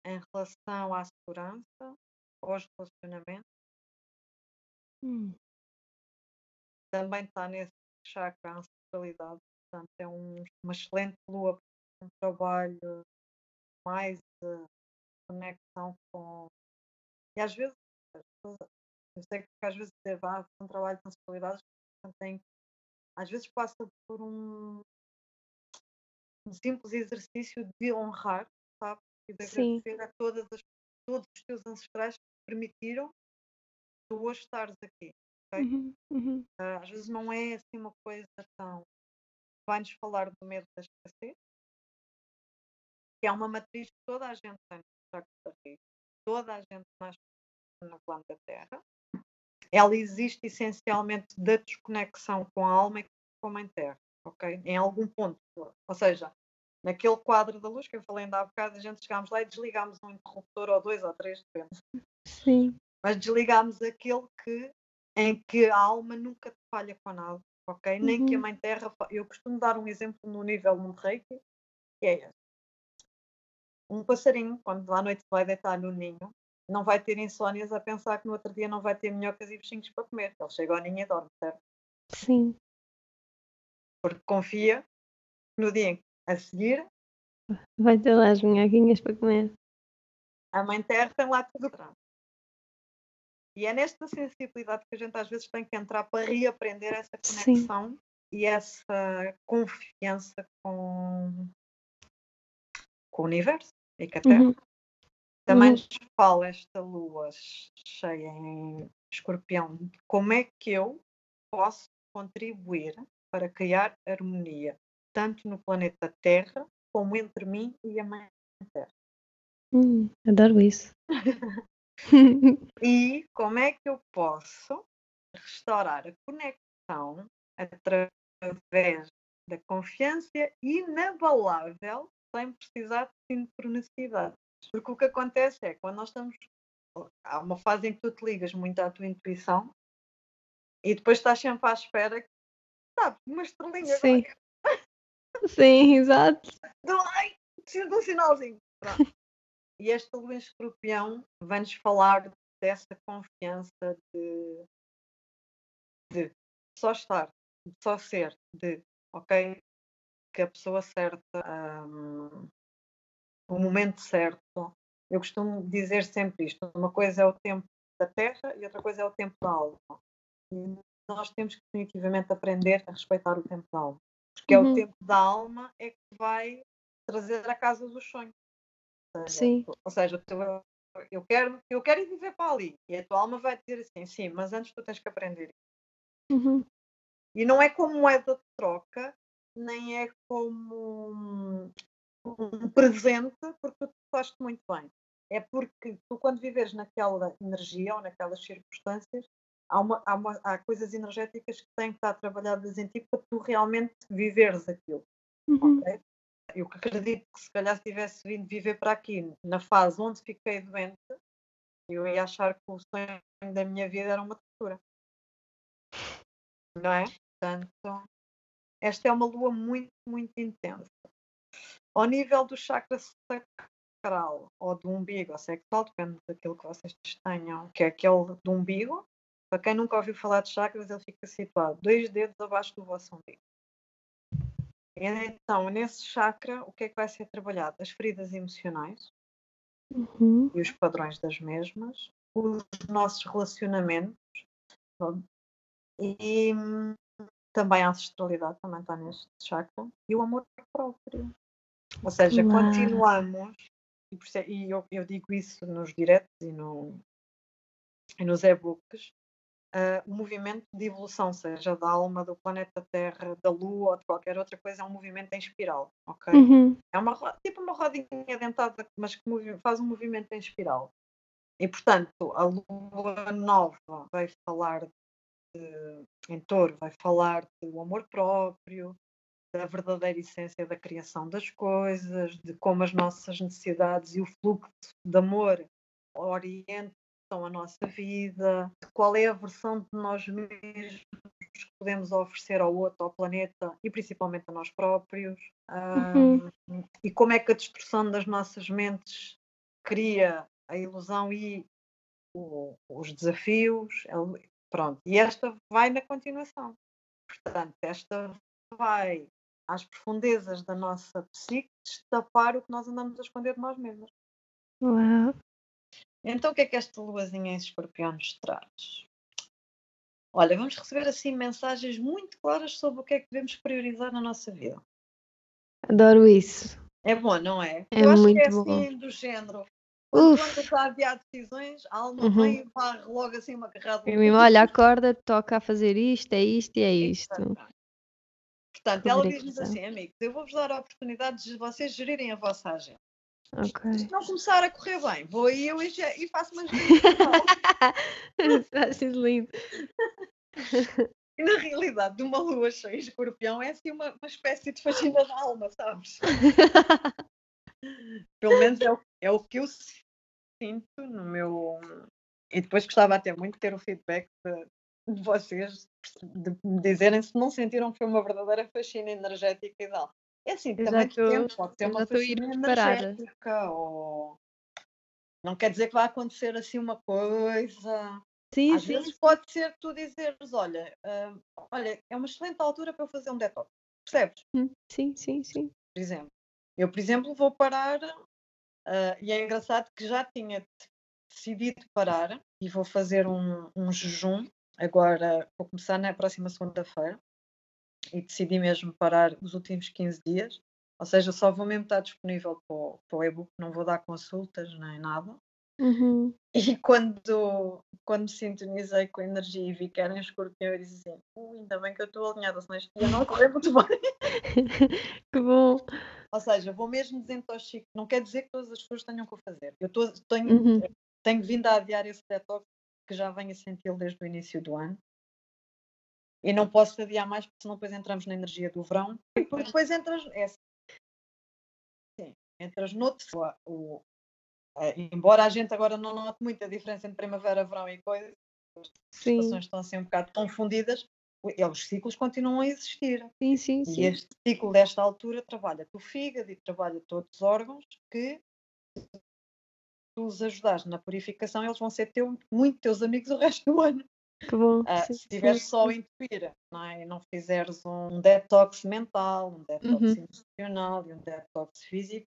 em relação à segurança, aos relacionamentos. Hum. Também está nesse chakra a ancestralidade, portanto é um, uma excelente lua para um trabalho mais de conexão com. E às vezes, eu sei que às vezes levar um trabalho de ancestralidade tem, às vezes passa por um, um simples exercício de honrar, sabe? E de agradecer a todas as, todos os teus ancestrais que permitiram tu hoje estares aqui. Okay? Uhum, uhum. Uh, às vezes não é assim uma coisa tão. Vai-nos falar do medo da escassez, que é uma matriz que toda a gente tem no toda a gente nasce no da Terra. Ela existe essencialmente da desconexão com a alma e com a mãe Terra, ok? Em algum ponto. Ou seja, naquele quadro da luz que eu falei ainda há bocado, a gente chegámos lá e desligámos um interruptor ou dois ou três, depende. Sim. Mas desligámos aquele que, em que a alma nunca te falha com nada, ok? Uhum. Nem que a uhum. Mãe Terra. Eu costumo dar um exemplo no nível 1 de Reiki, que é esse. Um passarinho, quando à noite vai deitar no ninho, não vai ter insónias a pensar que no outro dia não vai ter minhocas e bichinhos para comer. Ele chega ao ninho e dorme, certo? Sim. Porque confia no dia a seguir. Vai ter lá as minhoquinhas para comer. A mãe terra tem lá tudo pronto. E é nesta sensibilidade que a gente às vezes tem que entrar para reaprender essa conexão Sim. e essa confiança com, com o universo e com a Terra. Uhum. Também nos fala esta lua cheia em escorpião como é que eu posso contribuir para criar harmonia, tanto no planeta Terra como entre mim e a Mãe Terra. Hum, adoro isso. e como é que eu posso restaurar a conexão através da confiança inabalável sem precisar de sincronicidade. Porque o que acontece é quando nós estamos. Há uma fase em que tu te ligas muito à tua intuição e depois estás sempre à espera que, sabe, uma estrelinha Sim. Sim, [LAUGHS] exato. Ai, de um sinalzinho. Pronto. E este lua escorpião vai-nos falar dessa confiança de, de só estar, de só ser, de ok, que a pessoa certa, um, o momento certo. Eu costumo dizer sempre isto: uma coisa é o tempo da terra e outra coisa é o tempo da alma. E nós temos que definitivamente aprender a respeitar o tempo da alma, porque uhum. é o uhum. tempo da alma é que vai trazer a casa dos sonhos. Sim. Ou seja, eu quero, eu quero ir viver para ali. E a tua alma vai dizer assim, sim, mas antes tu tens que aprender. Uhum. E não é como moeda de troca, nem é como um presente porque tu fazes muito bem. É porque tu, quando viveres naquela energia ou naquelas circunstâncias, há, uma, há, uma, há coisas energéticas que têm que estar trabalhadas em ti para tu realmente viveres aquilo. Uhum. Okay? Eu acredito que se calhar se tivesse vindo viver para aqui na fase onde fiquei doente, eu ia achar que o sonho da minha vida era uma tortura. Não é? Portanto, esta é uma lua muito, muito intensa. Ao nível do chakra sacral ou do umbigo ou sexual, depende daquilo que vocês tenham, que é aquele do umbigo. Para quem nunca ouviu falar de chakras, ele fica situado dois dedos abaixo do vosso umbigo. Então, nesse chakra, o que é que vai ser trabalhado? As feridas emocionais uhum. e os padrões das mesmas, os nossos relacionamentos e também a ancestralidade também está neste chakra e o amor próprio. Ou seja, Uau. continuamos, e eu, eu, digo isso nos diretos e, no, e nos e-books, uh, o movimento de evolução, seja da alma, do planeta Terra, da Lua ou de qualquer outra coisa, é um movimento em espiral, ok? Uhum. É uma, tipo uma rodinha dentada, mas que faz um movimento em espiral. E, portanto, a Lua nova vai falar de, em touro, vai falar do amor próprio, da verdadeira essência da criação das coisas, de como as nossas necessidades e o fluxo de amor orientam a nossa vida, de qual é a versão de nós mesmos que podemos oferecer ao outro, ao planeta e principalmente a nós próprios, Uhum. um, e como é que a destruição das nossas mentes cria a ilusão e o, os desafios. É pronto, e esta vai na continuação. Portanto, esta vai às profundezas da nossa psique destapar o que nós andamos a esconder de nós mesmos. Uau. Então, o que é que esta luazinha em escorpião nos traz? Olha, vamos receber assim mensagens muito claras sobre o que é que devemos priorizar na nossa vida. Adoro isso. É bom, não é? É Eu acho muito que é bom. assim do género. Quando andas a adiar decisões, a alma Uhum. vem e varre logo assim uma carrada. Olha, acorda, toca a fazer isto, é isto e é isto. Portanto, ela diz-nos assim, amigos, eu vou-vos dar a oportunidade de vocês gerirem a vossa agenda. Ok. Se não começar a correr bem, vou aí eu e, ge- e faço umas [LAUGHS] Acho lindo. E na realidade, de uma lua cheia em escorpião é assim uma, uma espécie de faxina da alma, sabes? Pelo menos é o, é o que eu sinto no meu. E depois gostava até muito de ter o feedback de, de vocês, de me dizerem se não sentiram que foi uma verdadeira faxina energética e tal. É assim, Eu também pode ser eu uma faxina energética ou. Não quer dizer que vai acontecer assim uma coisa. Sim, Às sim. vezes pode ser tu dizeres, olha, ah, olha, é uma excelente altura para eu fazer um detox. Percebes? Hum, Sim, sim, sim. Por exemplo. Eu, por exemplo, vou parar, ah, e é engraçado que já tinha decidido parar e vou fazer um, um jejum. Agora vou começar na próxima segunda-feira e decidi mesmo parar os últimos 15 dias. Ou seja, só vou mesmo estar disponível para o, para o e-book, não vou dar consultas nem nada. Uhum. E [LAUGHS] quando, quando me sintonizei com a energia e vi que era em escorpião, eu disse assim: "Ui, ainda bem que eu estou alinhada, senão isto ia não correr muito bem. [LAUGHS] que bom. Ou seja, vou mesmo desintoxicar. Não quer dizer que todas as pessoas tenham que o fazer. Eu tô, tenho, Uhum. tenho vindo a adiar esse detox que já venho a senti-lo desde o início do ano. E não posso adiar mais, porque senão depois entramos na energia do verão. E depois, entras. É, sim, entras noutro. O, eh, embora a gente agora não note muita diferença entre primavera, verão e coisas, as Sim, estações estão assim um bocado confundidas, e os ciclos continuam a existir. sim, sim, E sim. este ciclo desta altura trabalha o fígado e trabalha todos os órgãos que tu os ajudares na purificação, eles vão ser teu, muito teus amigos o resto do ano. Que bom. Ah, Sim, se estiveres só a intuir não é? e não fizeres um detox mental, um detox Uhum. emocional e um detox físico,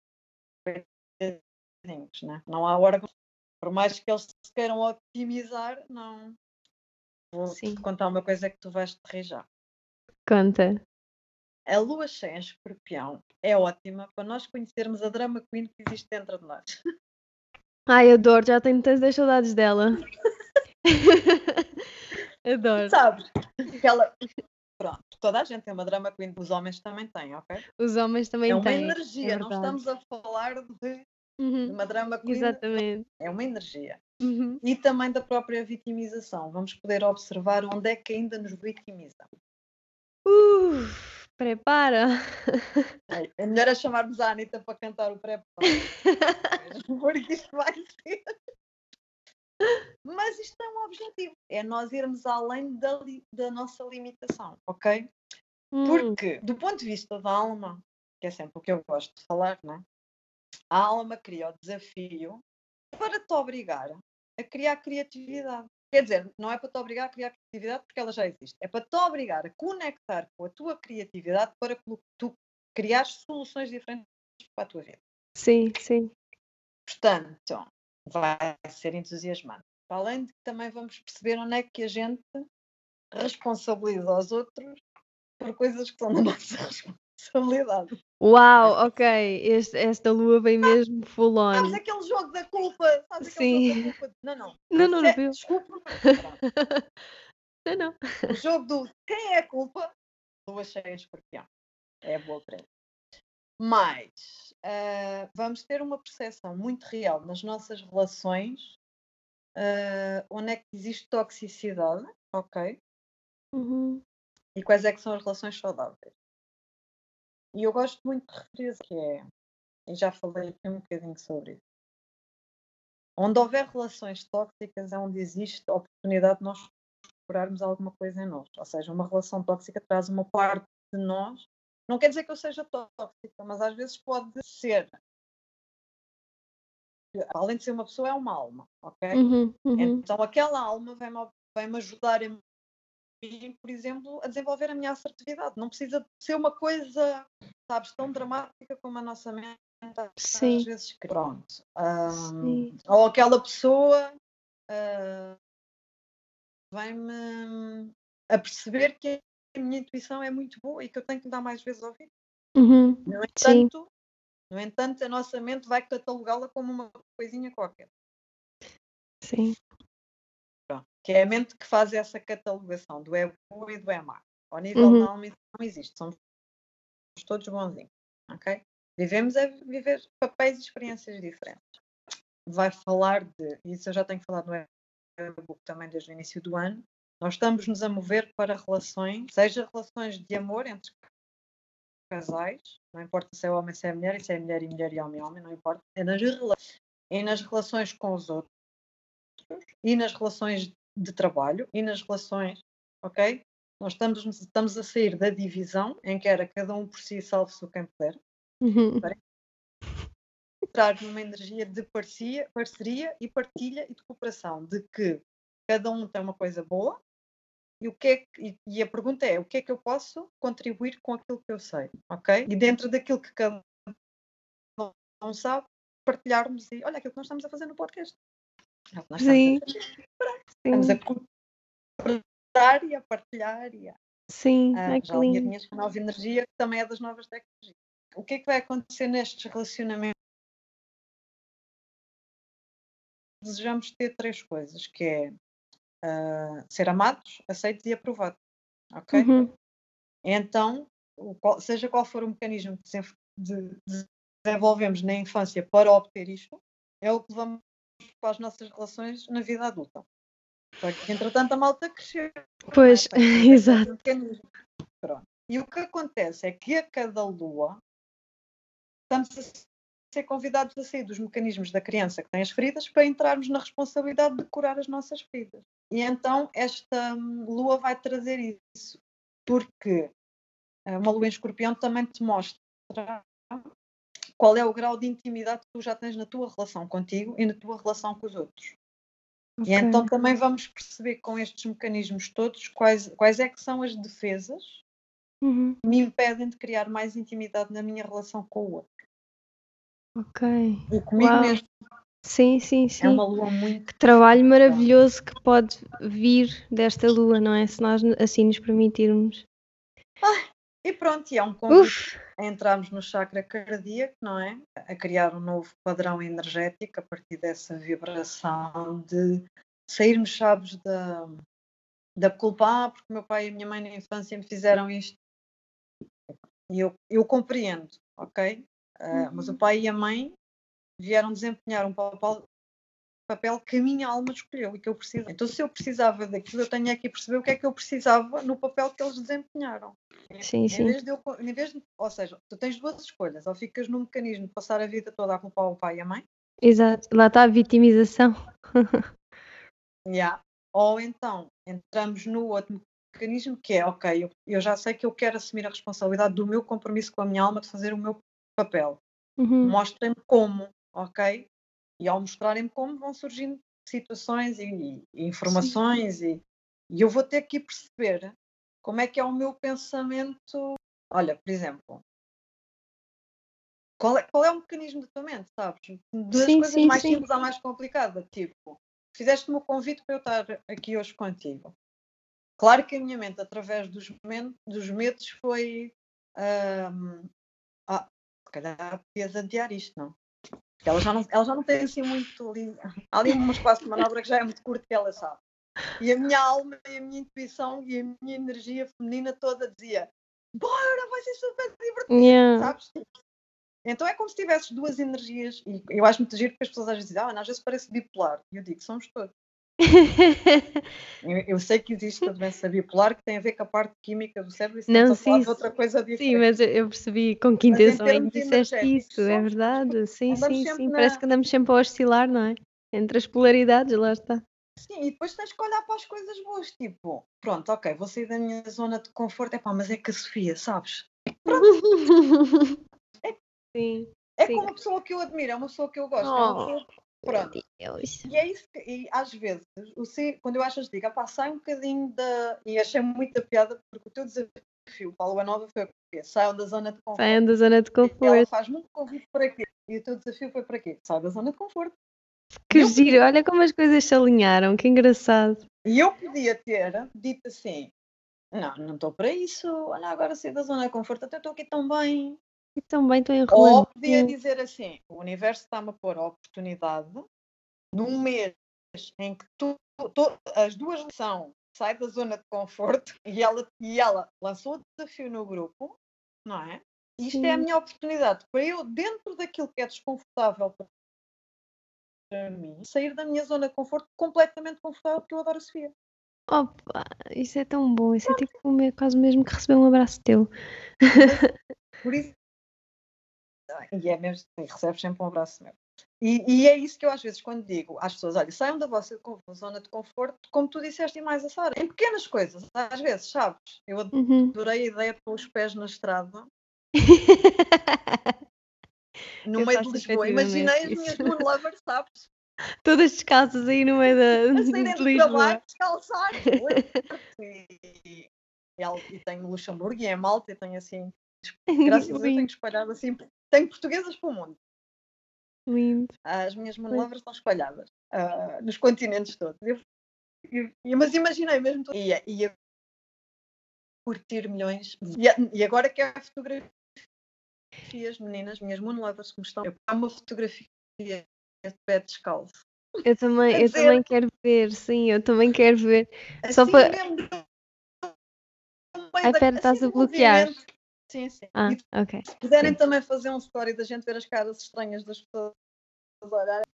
né? não há órgãos, por mais que eles se queiram otimizar, não. Vou Sim. te contar uma coisa que tu vais te já. Conta. A lua cheia em escorpião é ótima para nós conhecermos a drama queen que existe dentro de nós. [LAUGHS] Ai, adoro, já tenho tantas saudades dela. [LAUGHS] adoro. Sabes? Pronto, toda a gente tem uma drama queen, os homens também têm, ok? Os homens também é uma têm. energia, é não estamos a falar de, de Uhum, uma drama queen, Exatamente. é uma energia. Uhum. E também da própria vitimização. Vamos poder observar onde é que ainda nos vitimiza. Uf, prepara. É é melhor é chamarmos a Anitta para cantar o pré [LAUGHS] porque isto vai ser. Mas isto é um objetivo, é nós irmos além da, da nossa limitação, ok? Hum, Porque, do ponto de vista da alma, que é sempre o que eu gosto de falar, né? a alma cria o desafio para te obrigar a criar criatividade. Quer dizer, não é para te obrigar a criar criatividade porque ela já existe, é para te obrigar a conectar com a tua criatividade para tu criares soluções diferentes para a tua vida. Sim, sim. Portanto, vai ser entusiasmante. Para além de que também vamos perceber onde é que a gente responsabiliza os outros por coisas que são da nossa [LAUGHS] responsabilidade. Uau, ok. Este- esta lua vem mesmo full Sabes on. aquele jogo da culpa? Sabes Sim. da culpa? Não, não. Não, não, não. Desculpa. [LAUGHS] Não, não. O jogo do quem é a culpa? Lua cheia em escorpião. É boa para ele. Mas ah, vamos ter uma percepção muito real nas nossas relações ah, onde é que existe toxicidade, ok? Uhum. E quais é que são as relações saudáveis. E eu gosto muito de referir que é, e já falei aqui um bocadinho sobre isso. Onde houver relações tóxicas é onde existe a oportunidade de nós curarmos alguma coisa em nós. Ou seja, uma relação tóxica traz uma parte de nós. Não quer dizer que eu seja tóxica, mas às vezes pode ser. Além de ser uma pessoa, é uma alma, ok? Uhum, uhum. Então aquela alma vai-me vai ajudar a por exemplo, a desenvolver a minha assertividade. Não precisa ser uma coisa, sabes, tão dramática como a nossa mente Sim. às vezes. Pronto. Um, ou aquela pessoa uh, vai-me a perceber que a minha intuição é muito boa e que eu tenho que dar mais vezes ao ouvir. Uhum. No entanto, no entanto, a nossa mente vai catalogá-la como uma coisinha qualquer. Sim. Pronto. Que é a mente que faz essa catalogação do é bom e do é má. Ao nível uhum. da alma não existe. Somos todos bonzinhos. Ok? Vivemos é viver papéis e experiências diferentes. Vai falar de, isso eu já tenho falado no e-book também desde o início do ano, nós estamos-nos a mover para relações, seja relações de amor entre casais, não importa se é homem, se é mulher, se é mulher e mulher e homem, homem, não importa, é nas, é nas relações com os outros e nas relações de trabalho e nas relações, ok? Nós estamos, estamos a sair da divisão em que era cada um por si, salve-se quem puder, uhum. entrar numa energia de parceria, parceria e partilha e de cooperação, de que cada um tem uma coisa boa e, o que é que, e a pergunta é o que é que eu posso contribuir com aquilo que eu sei, ok? E dentro daquilo que cada um sabe, partilharmos e olha aquilo que nós estamos a fazer no podcast. É nós Sim. Estamos a, cooperar e a partilhar e a, Sim, a, já a minha nova energia que também é das novas tecnologias. O que é que vai acontecer nestes relacionamentos? Desejamos ter três coisas, que é uh, ser amados, aceitos e aprovados. Ok? Uhum. Então, qual, seja qual for o mecanismo que de, de desenvolvemos na infância para obter isto, é o que levamos para as nossas relações na vida adulta. Só que, entretanto, a malta cresceu. Pois, é? [LAUGHS] exato. E o que acontece é que a cada lua estamos a ser convidados a sair dos mecanismos da criança que tem as feridas para entrarmos na responsabilidade de curar as nossas feridas. E então esta hum, lua vai trazer isso, porque eh, uma lua em escorpião também te mostra qual é o grau de intimidade que tu já tens na tua relação contigo e na tua relação com os outros. Okay. E então também vamos perceber com estes mecanismos todos quais, quais é que são as defesas uhum. que me impedem de criar mais intimidade na minha relação com o outro. Ok. E comigo Uau. mesmo. Sim, sim, sim. É uma lua muito. Que trabalho maravilhoso que pode vir desta lua, não é? Se nós assim nos permitirmos. Ah, e pronto, e é um convite a entrarmos no chakra cardíaco, não é? A criar um novo padrão energético a partir dessa vibração de sairmos, sabes, da, da culpa, ah, porque meu pai e minha mãe na infância me fizeram isto. E eu, eu compreendo, ok? Uh, mas o uhum. pai e a mãe vieram desempenhar um papel, papel que a minha alma escolheu e que eu preciso. Então, se eu precisava daquilo, eu tenho aqui perceber o que é que eu precisava no papel que eles desempenharam. Sim, em sim. Vez de eu, em vez de, ou seja, tu tens duas escolhas, ou ficas no mecanismo de passar a vida toda a culpar o pai e a mãe. Exato, lá está a vitimização. [LAUGHS] yeah. Ou então entramos no outro mecanismo que é, ok, eu, eu já sei que eu quero assumir a responsabilidade do meu compromisso com a minha alma de fazer o meu papel. Uhum. Mostrem-me como, ok? E ao mostrarem-me como vão surgindo situações e, e informações e, e, eu vou ter que perceber como é que é o meu pensamento. Olha, por exemplo, qual é, qual é o mecanismo da tua mente, sabes? Das sim, coisas sim, mais sim. simples à mais complicada, tipo, fizeste-me o convite para eu estar aqui hoje contigo. Claro que a minha mente, através dos, dos medos, foi um, ah, se calhar podias adiar isto, não? Ela já não, ela já não tem assim muito ali. Há ali um espaço de manobra que já é muito curto que ela sabe. E a minha alma e a minha intuição e a minha energia feminina toda dizia: Bora, vai ser super divertido, yeah. sabes? Então é como se tivesses duas energias, e eu acho muito giro porque as pessoas às vezes dizem, ah, às vezes parece bipolar. E eu digo, somos todos. Eu, eu sei que existe a doença bipolar que tem a ver com a parte química do cérebro e se Não, estamos a falar sim, de outra coisa diferente. sim, mas eu- percebi com que intenção é que disseste isso, é verdade. Sim, sim, sim. Parece na- que andamos sempre a oscilar, não é? Entre as polaridades, lá está. Sim, e depois tens que olhar para as coisas boas, tipo, pronto, ok, vou sair da minha zona de conforto, é pá, mas é que a Sofia, sabes? [LAUGHS] Sim. É Sim. como uma pessoa que eu admiro, é uma pessoa que eu gosto, é uma Oh, pessoa Pronto. Deus. E é isso que, e às vezes, o ser- quando eu acho as digo, pá, sai um bocadinho da. E achei muita piada porque o teu desafio para a Lua Nova foi o quê? Saiam da zona de conforto. Saiam da zona de E ela conforto. faz muito convite para quê? E o teu desafio foi para quê? Sai da zona de conforto. Que eu giro, olha como as coisas se alinharam, que engraçado. E eu podia ter dito assim: não, não estou para isso, olha, agora sair da zona de conforto, até estou aqui tão bem. E também estou Ou enrolando. podia dizer assim: o universo está-me a pôr a oportunidade num mês em que tu, tu- as duas são sai da zona de conforto [LAUGHS] e ela, e ela lançou o desafio no grupo, não é? Isto é a Sim. minha oportunidade para eu, dentro daquilo que é desconfortável para mim, sair da minha zona de conforto completamente confortável, porque eu adoro a Sofia. Opa, isso é tão bom, isso é tipo caso mesmo que receber um abraço teu. [LAUGHS] Por isso. E é mesmo, e recebes sempre um abraço meu. E, e é isso que eu às vezes quando digo às pessoas, olha, saiam da vossa zona de conforto, como tu disseste e mais a Sara, em pequenas coisas, às vezes, sabes? Eu Uhum. adorei a ideia de pôr os pés na estrada, [LAUGHS] no Eu meio de Lisboa. Imaginei as minhas moon lovers, sabes? [LAUGHS] Todas descalças aí no meio da, A saírem de Lisboa. trabalho, [LAUGHS] e, e, e tenho Luxemburgo e é Malta, e tenho assim, graças a Deus, tenho espalhado assim, tenho portuguesas para o mundo. lindo. As minhas manobras estão espalhadas ah, nos continentes todos. Eu- eu- eu- mas imaginei mesmo. tudo. Ia, ia curtir milhões. E, e agora quero fotografias, meninas, minhas moonlovers que me estão. Ponho uma fotografia de pé descalço. Eu também, eu dizer- também quero ver, sim, eu também quero ver. Só Assim para- mesmo. da- pera, estás assim, a bloquear. movimento. Sim, sim. Ah, E ok. se puderem sim. também fazer um story da gente ver as caras estranhas das pessoas olharem.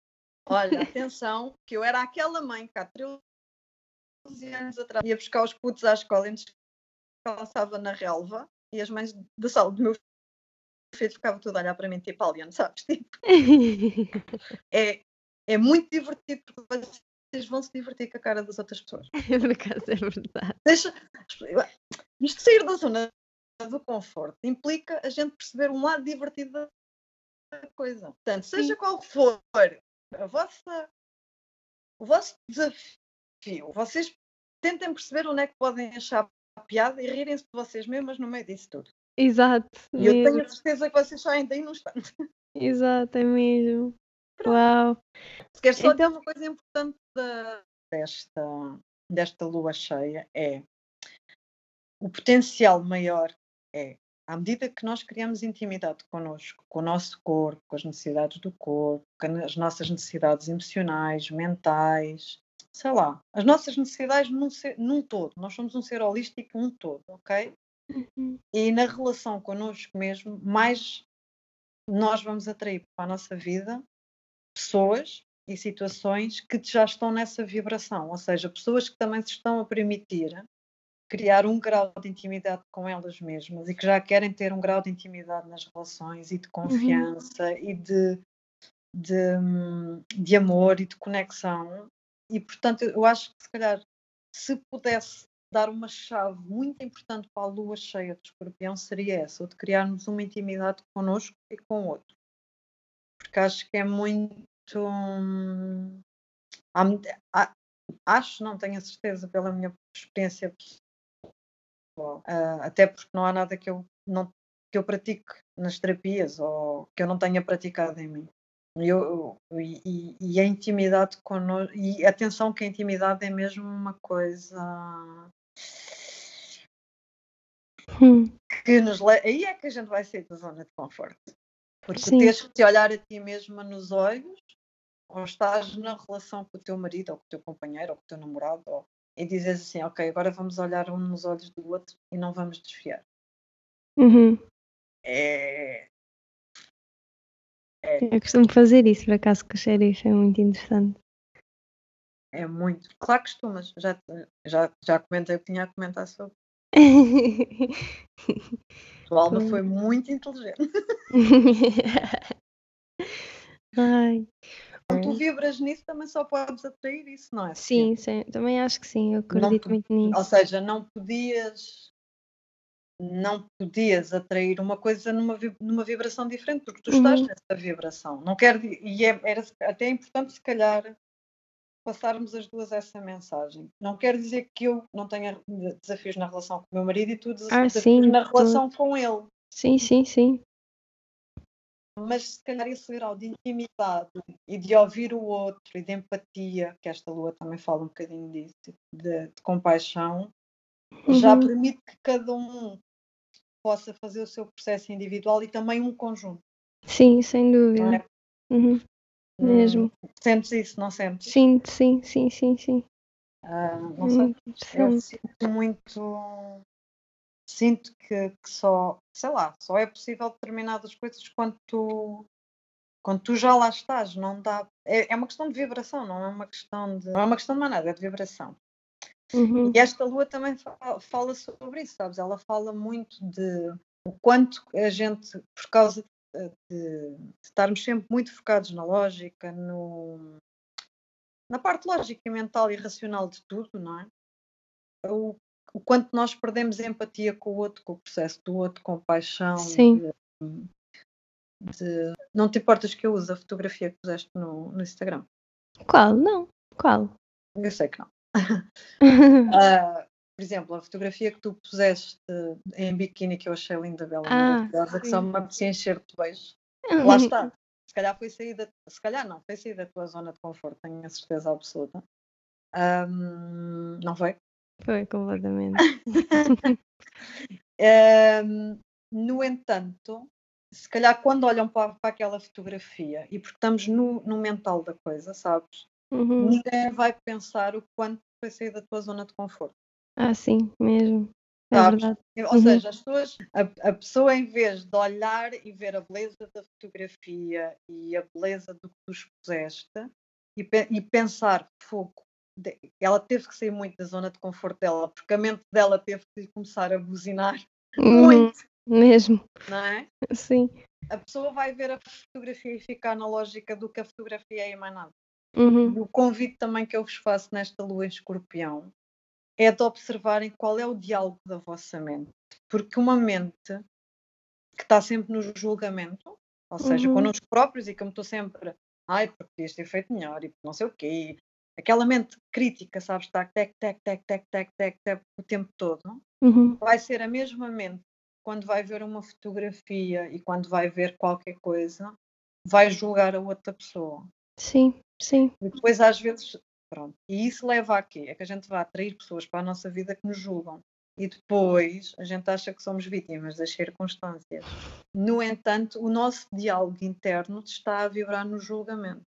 Olha, [LAUGHS] atenção, que eu era aquela mãe que há 13 anos atrás ia buscar os putos à escola e descalçava na relva e as mães da sala do meu filho ficavam tudo a olhar para mim tipo alien, sabes? [LAUGHS] Tipo, [LAUGHS] é, é muito divertido porque vocês vão se divertir com a cara das outras pessoas. Por acaso é verdade. Deixa, isto de sair da zona do conforto implica a gente perceber um lado divertido da coisa. Portanto, seja Sim. qual for a vossa, o vosso desafio, vocês tentem perceber onde é que podem achar piada e rirem-se de vocês mesmas no meio disso tudo. Exato. E eu tenho a certeza que vocês saem daí num instante. Exato, é mesmo. Pronto. Uau. Se queres só Então- uma coisa importante da- desta, desta lua cheia é o potencial maior é à medida que nós criamos intimidade connosco, com o nosso corpo, com as necessidades do corpo, com as nossas necessidades emocionais, mentais, sei lá, as nossas necessidades num, ser- num todo. Nós somos um ser holístico num todo, ok? Uhum. E na relação connosco mesmo, mais nós vamos atrair para a nossa vida pessoas e situações que já estão nessa vibração, ou seja, pessoas que também se estão a permitir criar um grau de intimidade com elas mesmas e que já querem ter um grau de intimidade nas relações e de confiança e de, de, hum, de amor e de conexão. E portanto, eu acho que se calhar se pudesse dar uma chave muito importante para a lua cheia de escorpião seria essa, o de criarmos uma intimidade connosco e com o outro. Porque acho que é muito. hum, há há- acho, não tenho a certeza pela minha experiência ah, até porque não há nada que eu, não, que eu pratique nas terapias ou que eu não tenha praticado em mim. E Eu, e, e- a intimidade connosco, e atenção que a intimidade é mesmo uma coisa Hum, que nos le... aí é que a gente vai sair da zona de conforto. Porque Sim. tens que te olhar a ti mesma nos olhos, ou estás na relação com o teu marido, ou com o teu companheiro, ou com o teu namorado, ou... e dizes assim, ok, agora vamos olhar um nos olhos do outro e não vamos desfiar. uhum. É... Eu costumo fazer isso, por acaso, com o xerife, é muito interessante. É muito. Claro que costumas. Já, já, já comentei o que tinha a comentar sobre. [LAUGHS] Tua alma foi muito inteligente. [LAUGHS] Ai. Quando tu vibras nisso, também só podes atrair isso, não é? Sim, sim, também acho que sim, eu acredito Não- muito nisso. Ou seja, não podias não podias atrair uma coisa numa, numa vibração diferente, porque tu estás Uhum. nessa vibração. Não quero, e é, era até importante, se calhar, passarmos as duas essa mensagem. Não quer dizer que eu não tenha desafios na relação com o meu marido e tu Ah, desafios sim, na tô- relação com ele. Sim, sim, sim. Mas se calhar esse grau de intimidade e de ouvir o outro e de empatia, que esta lua também fala um bocadinho disso, de, de compaixão, já Uhum. permite que cada um possa fazer o seu processo individual e também um conjunto. Sim, sem dúvida. é? Uhum. Mesmo. Sentes isso, não sentes? Sim, sim, sim, sim, sim. Ah, não É sei. Eu sinto muito. Sinto que, que só, sei lá, só é possível determinadas coisas quando tu, quando tu já lá estás. Não dá. É, é uma questão de vibração, não é uma questão de. Não é uma questão de mais nada, é de vibração. Uhum. E esta lua também fa- fala sobre isso, sabes? Ela fala muito de o quanto a gente, por causa de, de estarmos sempre muito focados na lógica, no, na parte lógica mental e racional de tudo, não é? O, o quanto nós perdemos empatia com o outro, com o processo do outro, compaixão. Sim. De, de- não te importas que eu use a fotografia que puseste no, no Instagram? Qual? Não. Qual? Eu sei que não. [LAUGHS] Ah, por exemplo, a fotografia que tu puseste em biquíni que eu achei linda, bela, Ah, maravilhosa, que só me apetecia encher de beijos. Lá está. Se calhar foi sair da, se calhar não, foi sair da tua zona de conforto, tenho a certeza absoluta. Ahm, não foi? Foi completamente. [LAUGHS] Ahm, no entanto, se calhar quando olham para, para aquela fotografia, e porque estamos no, no mental da coisa, sabes? Uhum. Ninguém vai pensar o quanto foi sair da tua zona de conforto. Ah, sim, mesmo. É Sabes? verdade. Ou Uhum. seja, as pessoas, a, a pessoa em vez de olhar e ver a beleza da fotografia e a beleza do que tu expuseste e, pe- e pensar, fogo, ela teve que sair muito da zona de conforto dela, porque a mente dela teve que começar a buzinar Uhum. muito, Mesmo. não é? Sim. A pessoa vai ver a fotografia e ficar na lógica do que a fotografia é e mais nada. Uhum. O convite também que eu vos faço nesta lua em escorpião é de observarem qual é o diálogo da vossa mente. Porque uma mente que está sempre no julgamento, ou seja, Uhum. connosco próprios e que eu me estou sempre, ai, porque podias ter feito melhor e não sei o quê. Aquela mente crítica, sabes, está tec, tec, tec, tec, tec, tec, tec, o tempo todo. Uhum. Vai ser a mesma mente quando vai ver uma fotografia e quando vai ver qualquer coisa, vai julgar a outra pessoa. Sim, sim. E depois, às vezes, pronto. E isso leva a quê? É que a gente vai atrair pessoas para a nossa vida que nos julgam. E depois a gente acha que somos vítimas das circunstâncias. No entanto, o nosso diálogo interno está a vibrar no julgamento.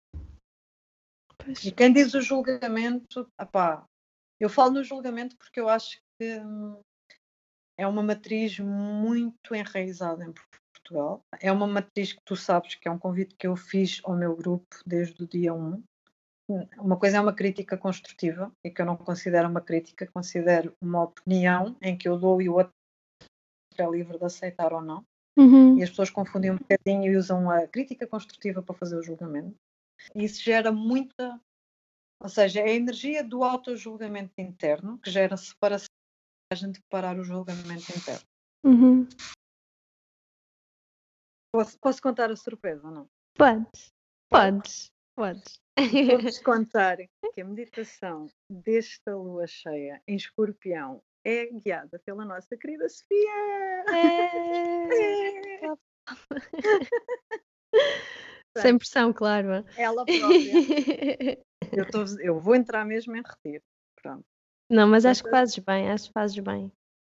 Pois. E quem diz o julgamento, apá, eu falo no julgamento porque eu acho que hum, é uma matriz muito enraizada em Portugal. É uma matriz que tu sabes que é um convite que eu fiz ao meu grupo desde o dia 1. Uma coisa é uma crítica construtiva e que eu não considero uma crítica, considero uma opinião em que eu dou e o outro é livre de aceitar ou não. Uhum. E as pessoas confundem um bocadinho e usam a crítica construtiva para fazer o julgamento. Isso gera muita. Ou seja, é a energia do auto-julgamento interno que gera separação a gente parar o julgamento interno. Uhum. Posso, posso contar a surpresa, ou não? Podes. Podes. Podes. Vou-vos [LAUGHS] contar que a meditação desta lua cheia em escorpião é guiada pela nossa querida Sofia. É. [LAUGHS] Sem pressão, claro. Ela [LAUGHS] própria. [LAUGHS] Eu, tô- eu vou entrar mesmo em retiro. Pronto. Não, mas acho que fazes bem, acho que fazes bem.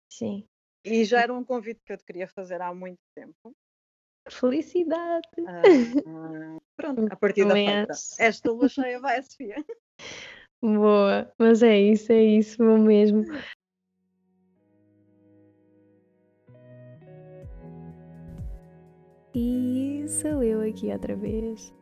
Sim. E já era um convite que eu te queria fazer há muito tempo. Felicidade. Ah, pronto, [LAUGHS] a partir da feita. Esta lua cheia vai a Sofia. Boa. Mas é isso, é isso, vou mesmo. E sou eu aqui outra vez.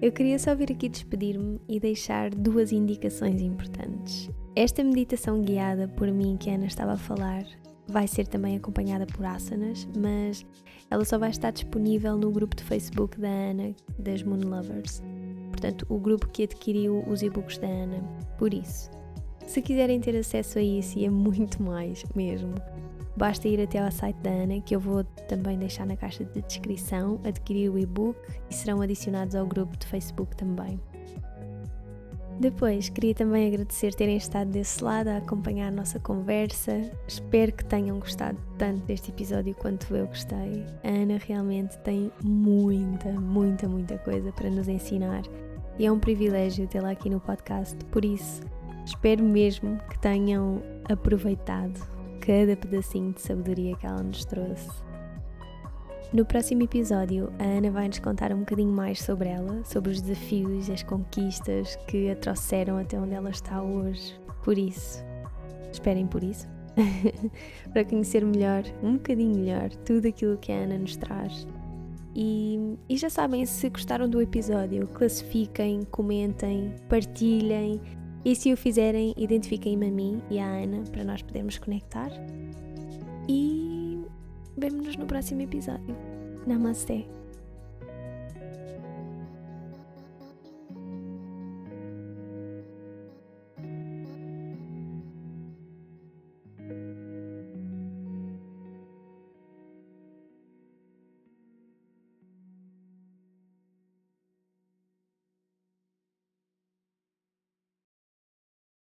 Eu queria só vir aqui despedir-me e deixar duas indicações importantes. Esta meditação guiada por mim que a Ana estava a falar vai ser também acompanhada por asanas, mas ela só vai estar disponível no grupo de Facebook da Ana, das Moon Lovers. Portanto, o grupo que adquiriu os e-books da Ana. Por isso, se quiserem ter acesso a isso e a muito mais mesmo, basta ir até ao site da Ana, que eu vou também deixar na caixa de descrição, adquirir o e-book e serão adicionados ao grupo de Facebook também. Depois, queria também agradecer terem estado desse lado a acompanhar a nossa conversa. Espero que tenham gostado tanto deste episódio quanto eu gostei. A Ana realmente tem muita, muita, muita coisa para nos ensinar e é um privilégio tê-la aqui no podcast. Por isso, espero mesmo que tenham aproveitado cada pedacinho de sabedoria que ela nos trouxe. No próximo episódio, a Ana vai nos contar um bocadinho mais sobre ela, sobre os desafios e as conquistas que a trouxeram até onde ela está hoje. Por isso, esperem por isso, [LAUGHS] para conhecer melhor, um bocadinho melhor, tudo aquilo que a Ana nos traz. E, e já sabem, se gostaram do episódio, classifiquem, comentem, partilhem e se o fizerem, identifiquem-me a mim e à Ana para nós podermos conectar. E Vemo-nos no próximo episódio. Namastê!